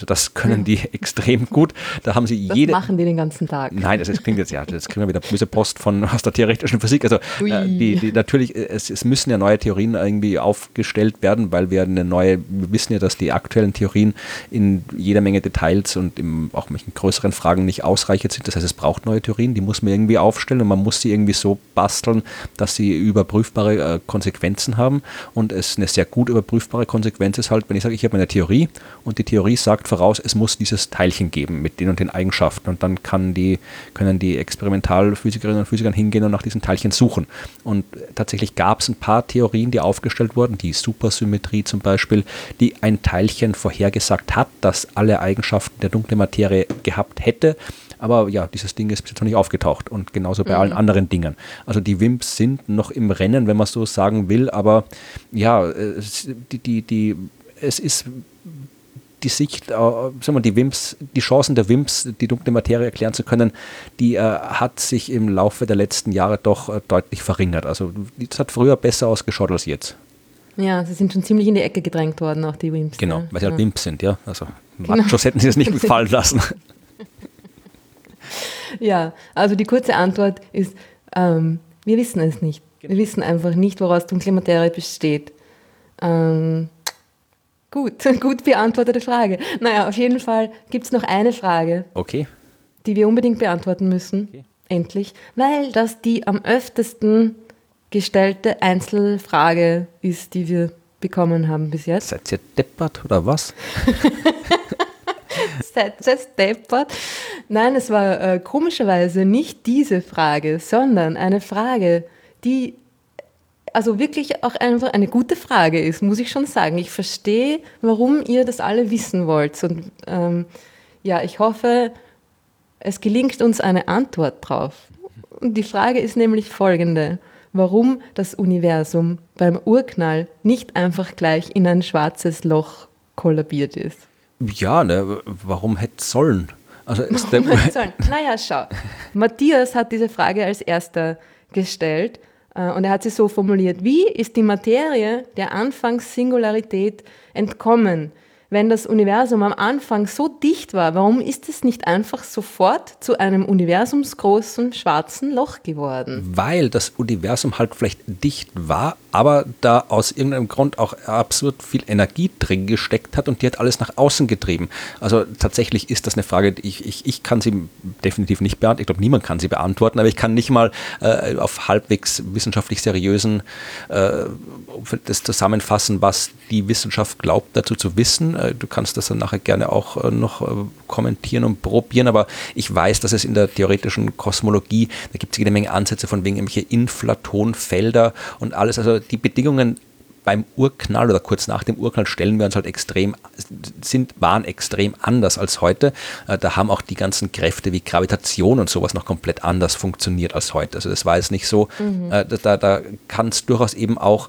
Also das können die extrem gut. Da haben sie das jede. machen die den ganzen Tag. Nein, das, klingt jetzt ja, jetzt kriegen wir wieder böse Post von aus der theoretischen Physik. Also äh, die, die, natürlich, äh, es, es, müssen ja neue Theorien irgendwie aufgestellt werden, weil wir eine neue, wir wissen ja, dass die aktuellen Theorien in jeder Menge Details und im, auch in größeren Fragen nicht ausreichend sind. Das heißt, es braucht neue Theorien, die muss man irgendwie aufstellen und man muss sie irgendwie so basteln, dass sie überprüfbare äh, Konsequenzen haben. Und es eine sehr gut überprüfbare Konsequenz ist halt, wenn ich sage, ich habe eine Theorie und die Theorie sagt voraus, es muss dieses Teilchen geben mit den und den Eigenschaften. Und dann kann die, können die Experimentalphysikerinnen und Physiker hingehen und nach diesen Teilchen suchen. Und tatsächlich gab es ein paar Theorien, die aufgestellt wurden, die Supersymmetrie zum Beispiel, die ein Teilchen vorhergesagt hat, das alle Eigenschaften der dunklen Materie gehabt hätte. Aber ja, dieses Ding ist bis jetzt noch nicht aufgetaucht und genauso bei mhm. allen anderen Dingen. Also die WIMPs sind noch im Rennen, wenn man so sagen will, aber ja, die, die, die, es ist die Sicht, äh, sagen wir, die WIMPs, die Chancen der WIMPs, die dunkle Materie erklären zu können, die äh, hat sich im Laufe der letzten Jahre doch äh, deutlich verringert. Also das hat früher besser ausgeschaut als jetzt. Ja, sie sind schon ziemlich in die Ecke gedrängt worden, auch die WIMPs. Genau, ne? weil sie halt ja. WIMPs sind, ja. Also genau. Machos hätten sie das nicht gefallen lassen. ja, also die kurze Antwort ist, ähm, wir wissen es nicht. Wir genau. wissen einfach nicht, woraus dunkle Materie besteht. Ähm, Gut, gut beantwortete Frage. Naja, auf jeden Fall gibt es noch eine Frage. Okay. Die wir unbedingt beantworten müssen. Okay. Endlich. Weil das die am öftesten gestellte Einzelfrage ist, die wir bekommen haben bis jetzt. Seid ihr deppert oder was? Seid ihr deppert? Nein, es war äh, komischerweise nicht diese Frage, sondern eine Frage, die also wirklich auch einfach eine gute Frage ist, muss ich schon sagen. Ich verstehe, warum ihr das alle wissen wollt. Und ähm, ja, ich hoffe, es gelingt uns eine Antwort drauf. Und die Frage ist nämlich folgende. Warum das Universum beim Urknall nicht einfach gleich in ein schwarzes Loch kollabiert ist? Ja, ne, warum hätte sollen? Also warum hätte sollen? Naja, schau. Matthias hat diese Frage als erster gestellt und er hat sie so formuliert, wie ist die Materie der Anfangssingularität entkommen? Wenn das Universum am Anfang so dicht war, warum ist es nicht einfach sofort zu einem universumsgroßen schwarzen Loch geworden? Weil das Universum halt vielleicht dicht war, aber da aus irgendeinem Grund auch absurd viel Energie drin gesteckt hat und die hat alles nach außen getrieben. Also tatsächlich ist das eine Frage, ich, ich, ich kann sie definitiv nicht beantworten. Ich glaube, niemand kann sie beantworten, aber ich kann nicht mal äh, auf halbwegs wissenschaftlich seriösen äh, das zusammenfassen, was die Wissenschaft glaubt dazu zu wissen. Äh, du kannst das dann nachher gerne auch äh, noch äh, kommentieren und probieren, aber ich weiß, dass es in der theoretischen Kosmologie, da gibt es jede Menge Ansätze von wegen irgendwelche Inflatonfelder und alles. Also die Bedingungen beim Urknall oder kurz nach dem Urknall stellen wir uns halt extrem, sind, waren extrem anders als heute. Da haben auch die ganzen Kräfte wie Gravitation und sowas noch komplett anders funktioniert als heute. Also das war jetzt nicht so, mhm. da, da kann es durchaus eben auch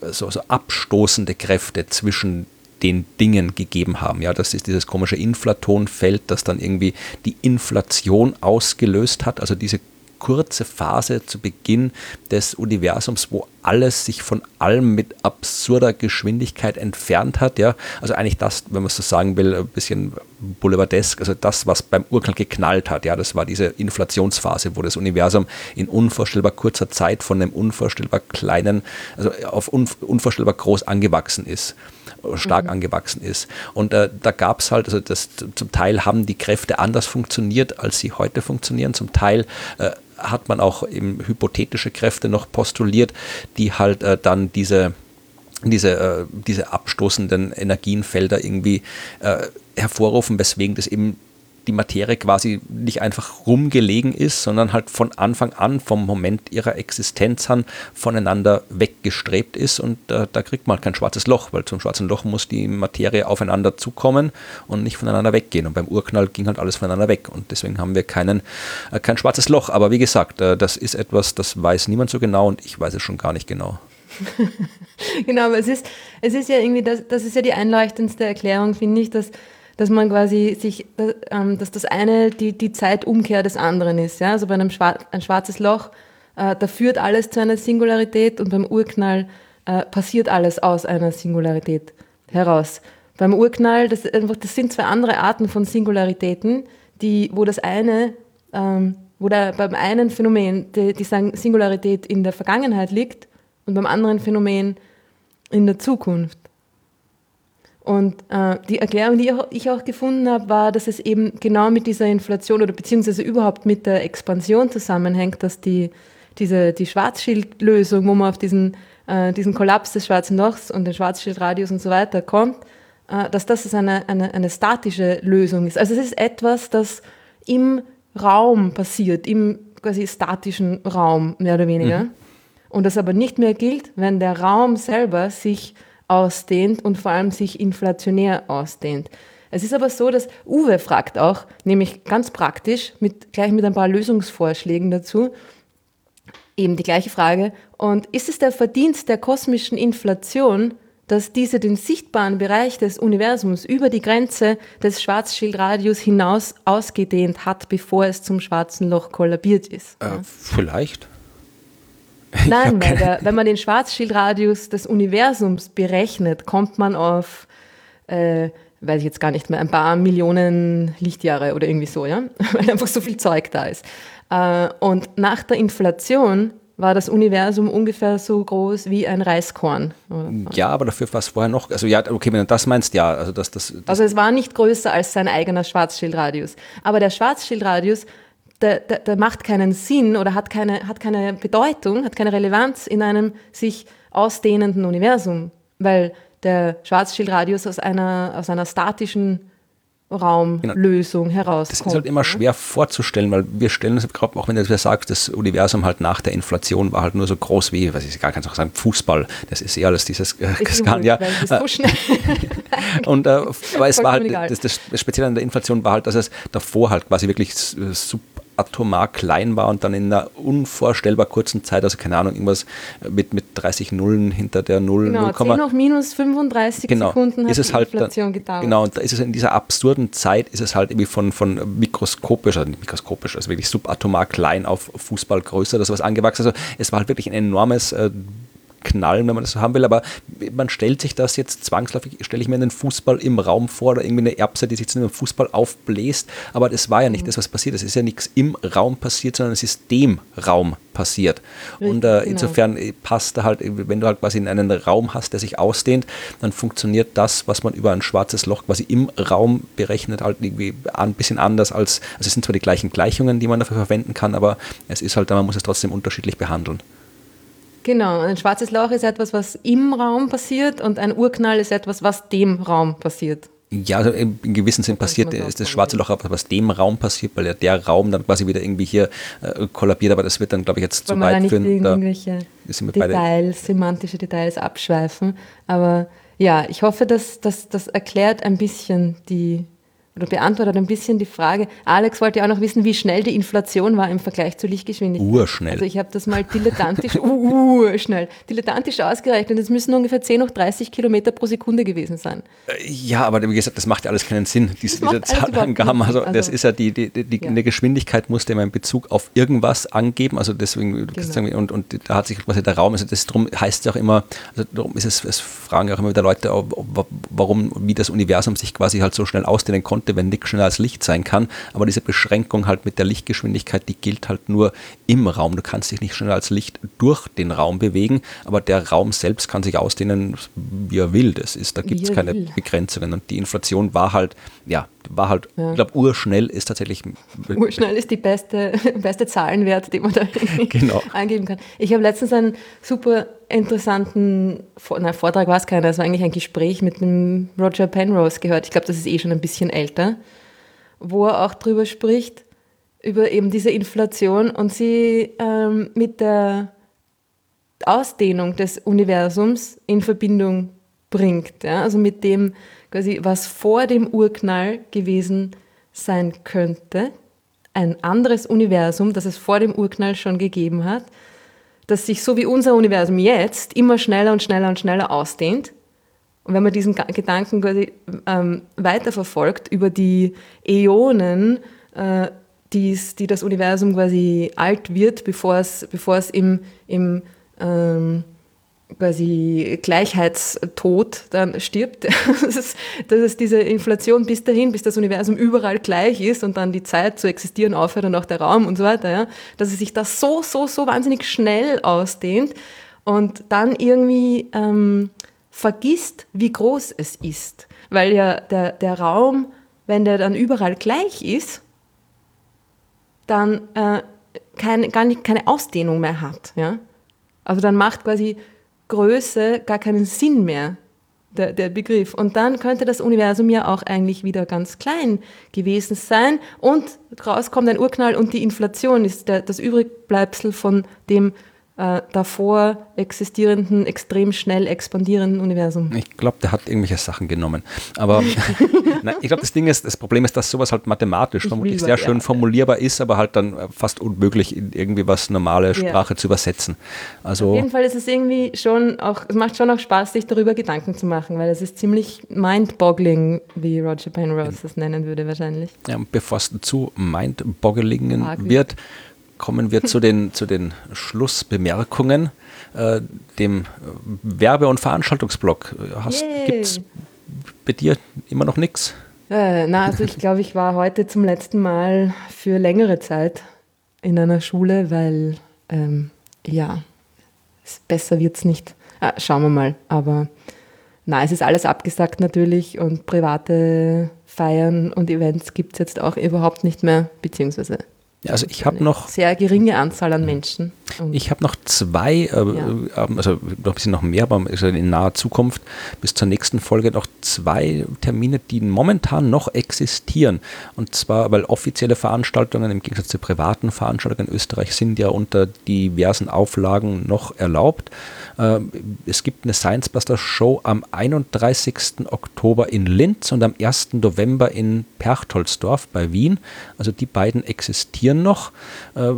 so, so abstoßende Kräfte zwischen den Dingen gegeben haben. Ja, das ist dieses komische Inflatonfeld, das dann irgendwie die Inflation ausgelöst hat, also diese kurze Phase zu Beginn des Universums, wo alles sich von allem mit absurder Geschwindigkeit entfernt hat. Ja? Also eigentlich das, wenn man so sagen will, ein bisschen boulevardesk, also das, was beim Urknall geknallt hat. Ja? Das war diese Inflationsphase, wo das Universum in unvorstellbar kurzer Zeit von einem unvorstellbar kleinen, also auf unvorstellbar groß angewachsen ist stark mhm. angewachsen ist. Und äh, da gab es halt, also das, zum Teil haben die Kräfte anders funktioniert, als sie heute funktionieren. Zum Teil äh, hat man auch eben hypothetische Kräfte noch postuliert, die halt äh, dann diese, diese, äh, diese abstoßenden Energienfelder irgendwie äh, hervorrufen, weswegen das eben die Materie quasi nicht einfach rumgelegen ist, sondern halt von Anfang an, vom Moment ihrer Existenz an, voneinander weggestrebt ist. Und äh, da kriegt man halt kein schwarzes Loch, weil zum schwarzen Loch muss die Materie aufeinander zukommen und nicht voneinander weggehen. Und beim Urknall ging halt alles voneinander weg. Und deswegen haben wir keinen, äh, kein schwarzes Loch. Aber wie gesagt, äh, das ist etwas, das weiß niemand so genau und ich weiß es schon gar nicht genau. genau, aber es ist, es ist ja irgendwie, das, das ist ja die einleuchtendste Erklärung, finde ich, dass dass man quasi sich, ähm, dass das eine die, die Zeitumkehr des anderen ist. Ja? Also bei einem Schwar ein schwarzes Loch, äh, da führt alles zu einer Singularität und beim Urknall äh, passiert alles aus einer Singularität heraus. Beim Urknall, das, einfach, das sind zwei andere Arten von Singularitäten, die, wo das eine, ähm, wo da beim einen Phänomen die, die Singularität in der Vergangenheit liegt und beim anderen Phänomen in der Zukunft. Und äh, die Erklärung, die ich auch gefunden habe, war, dass es eben genau mit dieser Inflation oder beziehungsweise überhaupt mit der Expansion zusammenhängt, dass die, diese, die Schwarzschildlösung, wo man auf diesen, äh, diesen Kollaps des Schwarzen Lochs und den Schwarzschildradius und so weiter kommt, äh, dass das eine, eine, eine statische Lösung ist. Also es ist etwas, das im Raum passiert, im quasi statischen Raum, mehr oder weniger. Mhm. Und das aber nicht mehr gilt, wenn der Raum selber sich ausdehnt und vor allem sich inflationär ausdehnt. Es ist aber so, dass Uwe fragt auch, nämlich ganz praktisch, mit, gleich mit ein paar Lösungsvorschlägen dazu, eben die gleiche Frage. Und ist es der Verdienst der kosmischen Inflation, dass diese den sichtbaren Bereich des Universums über die Grenze des Schwarzschildradius hinaus ausgedehnt hat, bevor es zum schwarzen Loch kollabiert ist? Äh, vielleicht. Nein, weil der, wenn man den Schwarzschildradius des Universums berechnet, kommt man auf, äh, weiß ich jetzt gar nicht mehr, ein paar Millionen Lichtjahre oder irgendwie so, ja, weil einfach so viel Zeug da ist. Äh, und nach der Inflation war das Universum ungefähr so groß wie ein Reiskorn. Ja, aber dafür war es vorher noch, also ja, okay, wenn du das meinst, ja. Also, das, das, das also es war nicht größer als sein eigener Schwarzschildradius. Aber der Schwarzschildradius der, der, der macht keinen Sinn oder hat keine, hat keine Bedeutung, hat keine Relevanz in einem sich ausdehnenden Universum, weil der Schwarzschildradius aus einer, aus einer statischen Raumlösung genau. herauskommt. Das ist halt immer schwer vorzustellen, weil wir stellen uns gerade, auch wenn du sagst, das Universum halt nach der Inflation war halt nur so groß wie, was ich gar kann sagen, Fußball. Das ist eher alles dieses äh, Skandal. So und äh, aber es war halt, das, das, Spezielle an der Inflation war halt, dass es davor halt quasi wirklich sub atomar klein war und dann in einer unvorstellbar kurzen Zeit, also keine Ahnung, irgendwas mit, mit 30 Nullen hinter der Null. Genau, 0, 10 noch minus 35 genau, Sekunden hat ist es die halt Inflation dann, gedauert. Genau, und da ist es in dieser absurden Zeit, ist es halt irgendwie von, von mikroskopisch, also nicht mikroskopisch, also wirklich subatomar klein auf Fußballgröße oder sowas angewachsen. Also es war halt wirklich ein enormes äh, knallen, wenn man das so haben will, aber man stellt sich das jetzt zwangsläufig, stelle ich mir einen Fußball im Raum vor oder irgendwie eine Erbse, die sich zu einem Fußball aufbläst, aber das war ja nicht mhm. das, was passiert ist. Es ist ja nichts im Raum passiert, sondern es ist dem Raum passiert. Richtig, und äh, genau. insofern äh, passt da halt, wenn du halt quasi in einen Raum hast, der sich ausdehnt, dann funktioniert das, was man über ein schwarzes Loch quasi im Raum berechnet, halt irgendwie ein bisschen anders als, also es sind zwar die gleichen Gleichungen, die man dafür verwenden kann, aber es ist halt, man muss es trotzdem unterschiedlich behandeln. Genau, ein schwarzes Loch ist etwas, was im Raum passiert und ein Urknall ist etwas, was dem Raum passiert. Ja, also in gewissem Sinn passiert ist das schwarze Loch, was dem Raum passiert, weil ja der Raum dann quasi wieder irgendwie hier äh, kollabiert, aber das wird dann, glaube ich, jetzt zu weit führen. Irgendwelche Details, semantische Details abschweifen. Aber ja, ich hoffe, dass das erklärt ein bisschen die oder beantwortet ein bisschen die Frage. Alex wollte ja auch noch wissen, wie schnell die Inflation war im Vergleich zur Lichtgeschwindigkeit. Urschnell. Also ich habe das mal dilettantisch, urschnell, dilettantisch ausgerechnet. Es müssen ungefähr 10 hoch 30 Kilometer pro Sekunde gewesen sein. Äh, ja, aber wie gesagt, das macht ja alles keinen Sinn, diese, diese Zahlangaben. Also, also, das ist ja die, die, die, ja. eine Geschwindigkeit musste immer in Bezug auf irgendwas angeben. Also deswegen, genau. und, und da hat sich quasi der Raum, also das drum heißt es auch immer, also darum ist es, es fragen auch immer wieder Leute, warum, wie das Universum sich quasi halt so schnell ausdehnen konnte konnte, wenn nichts schneller als Licht sein kann. Aber diese Beschränkung halt mit der Lichtgeschwindigkeit, die gilt halt nur im Raum. Du kannst dich nicht schneller als Licht durch den Raum bewegen, aber der Raum selbst kann sich ausdehnen, wie er will. Das ist, da gibt es keine will. Begrenzungen. Und die Inflation war halt, ja, war halt, ja. ich glaube, urschnell ist tatsächlich. Urschnell ist die beste, beste Zahlenwert, den man da genau. angeben kann. Ich habe letztens einen super interessanten na, Vortrag, war es keiner, das war eigentlich ein Gespräch mit dem Roger Penrose gehört. Ich glaube, das ist eh schon ein bisschen älter, wo er auch drüber spricht, über eben diese Inflation und sie ähm, mit der Ausdehnung des Universums in Verbindung bringt. Ja? Also mit dem, quasi, was vor dem Urknall gewesen sein könnte, ein anderes Universum, das es vor dem Urknall schon gegeben hat, das sich so wie unser Universum jetzt immer schneller und schneller und schneller ausdehnt. Und wenn man diesen Gedanken quasi, ähm, weiterverfolgt über die Äonen, äh, die das Universum quasi alt wird, bevor es, bevor es im, im ähm, quasi Gleichheitstod dann stirbt, dass dass es diese Inflation bis dahin, bis das Universum überall gleich ist und dann die Zeit zu existieren aufhört und auch der Raum und so weiter, ja, dass es sich das so, so, so wahnsinnig schnell ausdehnt und dann irgendwie ähm, vergisst, wie groß es ist. Weil ja der, der Raum, wenn der dann überall gleich ist, dann äh, kein, gar nicht, keine Ausdehnung mehr hat. Ja? Also dann macht quasi Größe gar keinen Sinn mehr, der, der Begriff. Und dann könnte das Universum ja auch eigentlich wieder ganz klein gewesen sein und rauskommt ein Urknall und die Inflation ist der, das Übrigbleibsel von dem äh, davor existierenden, extrem schnell expandierenden Universum. Ich glaube, der hat irgendwelche Sachen genommen. Aber nein, ich glaube, das Ding ist, das Problem ist, dass sowas halt mathematisch ich vermutlich sehr schön ja. formulierbar ist, aber halt dann fast unmöglich in irgendwie was normale Sprache ja. zu übersetzen. Also Auf jeden Fall ist es irgendwie schon auch, es macht schon auch Spaß, sich darüber Gedanken zu machen, weil es ist ziemlich mind-boggling, wie Roger Penrose das nennen würde wahrscheinlich. Ja, bevor es zu mind-boggling wird, kommen wir zu den, zu den Schlussbemerkungen, äh, dem Werbe- und Veranstaltungsblock. Gibt es bei dir immer noch nichts? Äh, na, also ich glaube, ich war heute zum letzten Mal für längere Zeit in einer Schule, weil ähm, ja, besser wird es nicht. Ah, schauen wir mal. Aber na, es ist alles abgesagt natürlich und private Feiern und Events gibt es jetzt auch überhaupt nicht mehr, beziehungsweise also ich habe noch. Sehr geringe Anzahl an Menschen. Ich habe noch zwei, äh, ja. Ähm, also noch ein bisschen noch mehr, aber in naher Zukunft bis zur nächsten Folge noch zwei Termine, die momentan noch existieren. Und zwar, weil offizielle Veranstaltungen im Gegensatz zu privaten Veranstaltungen in Österreich sind ja unter diversen Auflagen noch erlaubt. Äh, es gibt eine Science Buster Show am 31. Oktober in Linz und am 1. November in Perchtoldsdorf bei Wien. Also die beiden existieren noch. Äh,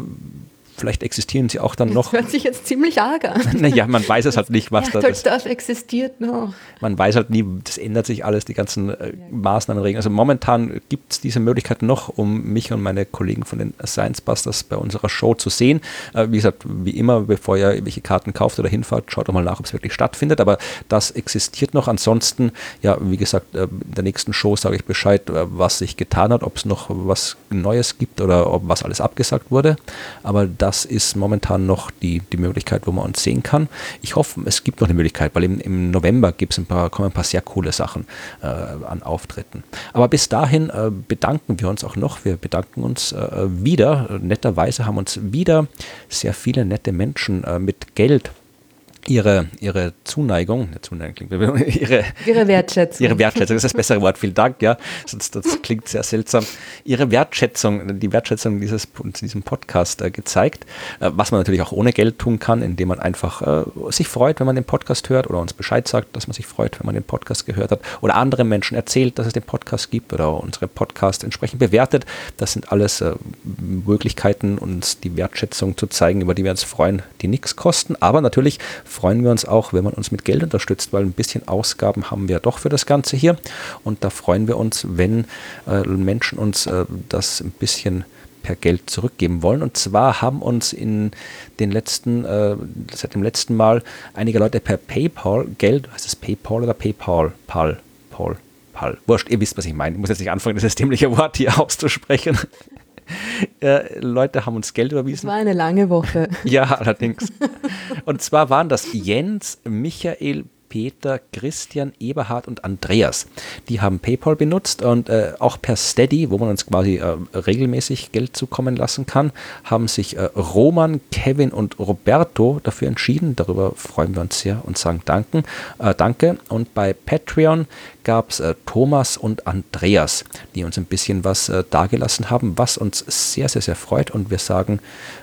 vielleicht existieren sie auch dann noch. Das hört sich jetzt ziemlich arg an. naja, man weiß es halt nicht, was da ist. das existiert noch. Man weiß halt nie, das ändert sich alles, die ganzen äh, Maßnahmen, Regeln. Also momentan gibt es diese Möglichkeit noch, um mich und meine Kollegen von den Science Busters bei unserer Show zu sehen. Äh, wie gesagt, wie immer, bevor ihr irgendwelche Karten kauft oder hinfahrt, schaut doch mal nach, ob es wirklich stattfindet. Aber das existiert noch. Ansonsten, ja, wie gesagt, äh, in der nächsten Show sage ich Bescheid, äh, was sich getan hat, ob es noch was Neues gibt oder ob was alles abgesagt wurde. Aber das ist momentan noch die, die Möglichkeit, wo man uns sehen kann. Ich hoffe, es gibt noch eine Möglichkeit, weil im, im November gibt's ein paar, kommen ein paar sehr coole Sachen äh, an Auftritten. Aber bis dahin äh, bedanken wir uns auch noch. Wir bedanken uns äh, wieder. Netterweise haben uns wieder sehr viele nette Menschen äh, mit Geld ihre, ihre Zuneigung, Zuneigung ihre, ihre Wertschätzung. Ihre Wertschätzung, das ist das bessere Wort, vielen Dank, ja, sonst das klingt sehr seltsam. Ihre Wertschätzung, die Wertschätzung dieses, diesem Podcast äh, gezeigt, äh, was man natürlich auch ohne Geld tun kann, indem man einfach äh, sich freut, wenn man den Podcast hört oder uns Bescheid sagt, dass man sich freut, wenn man den Podcast gehört hat oder andere Menschen erzählt, dass es den Podcast gibt oder unsere Podcast entsprechend bewertet. Das sind alles äh, Möglichkeiten, uns die Wertschätzung zu zeigen, über die wir uns freuen, die nichts kosten, aber natürlich freuen wir uns auch, wenn man uns mit Geld unterstützt, weil ein bisschen Ausgaben haben wir doch für das Ganze hier. Und da freuen wir uns, wenn äh, Menschen uns äh, das ein bisschen per Geld zurückgeben wollen. Und zwar haben uns in den letzten, äh, seit dem letzten Mal einige Leute per PayPal Geld, heißt es PayPal oder PayPal? Pal, Paul, Pal. Wurscht, ihr wisst, was ich meine. Ich muss jetzt nicht anfangen, das dämliche Wort hier auszusprechen. Äh, Leute haben uns Geld überwiesen. Es war eine lange Woche. ja, allerdings. Und zwar waren das Jens, Michael, Peter, Christian, Eberhard und Andreas. Die haben PayPal benutzt und äh, auch per Steady, wo man uns quasi äh, regelmäßig Geld zukommen lassen kann, haben sich äh, Roman, Kevin und Roberto dafür entschieden. Darüber freuen wir uns sehr und sagen Danken, äh, Danke. Und bei Patreon gab es äh, Thomas und Andreas, die uns ein bisschen was äh, dagelassen haben, was uns sehr, sehr, sehr freut. Und wir sagen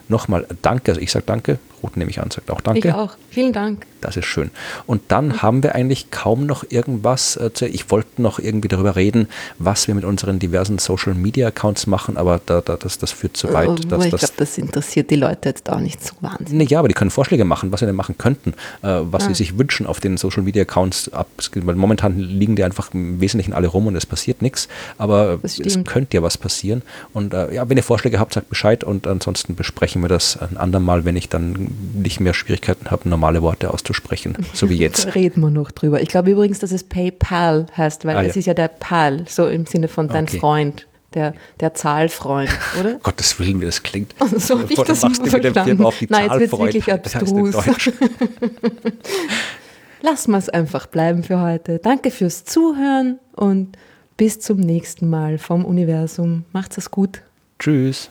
nochmal Danke. Also ich sage Danke, Ruth nehme ich an, sagt auch Danke. Ich auch. Vielen Dank. Das ist schön. Und dann mhm. haben wir eigentlich kaum noch irgendwas. Äh, zu, ich wollte noch irgendwie darüber reden, was wir mit unseren diversen Social Media Accounts machen, aber da, da, das, das führt zu weit. Dass, ich glaube, das interessiert die Leute jetzt auch nicht so wahnsinnig. Ja, aber die können Vorschläge machen, was wir denn machen könnten, äh, was ah. sie sich wünschen auf den Social Media Accounts. Ab, weil momentan liegen die einfach einfach im Wesentlichen alle rum und es passiert nichts. Aber es könnte ja was passieren. Und äh, ja, wenn ihr Vorschläge habt, sagt Bescheid und ansonsten besprechen wir das ein andermal, wenn ich dann nicht mehr Schwierigkeiten habe, normale Worte auszusprechen, so wie jetzt. reden wir noch drüber. Ich glaube übrigens, dass es PayPal heißt, weil ah, es ja. ist ja der Pal, so im Sinne von dein okay. Freund der, der Zahlfreund, oder? Gottes Willen, wie das klingt. so habe ich das machst du mit dem Film auf die Nein, jetzt wird es wirklich abstrus. Das heißt lassen wir es einfach bleiben für heute. Danke fürs Zuhören und bis zum nächsten Mal vom Universum. Macht's es gut. Tschüss.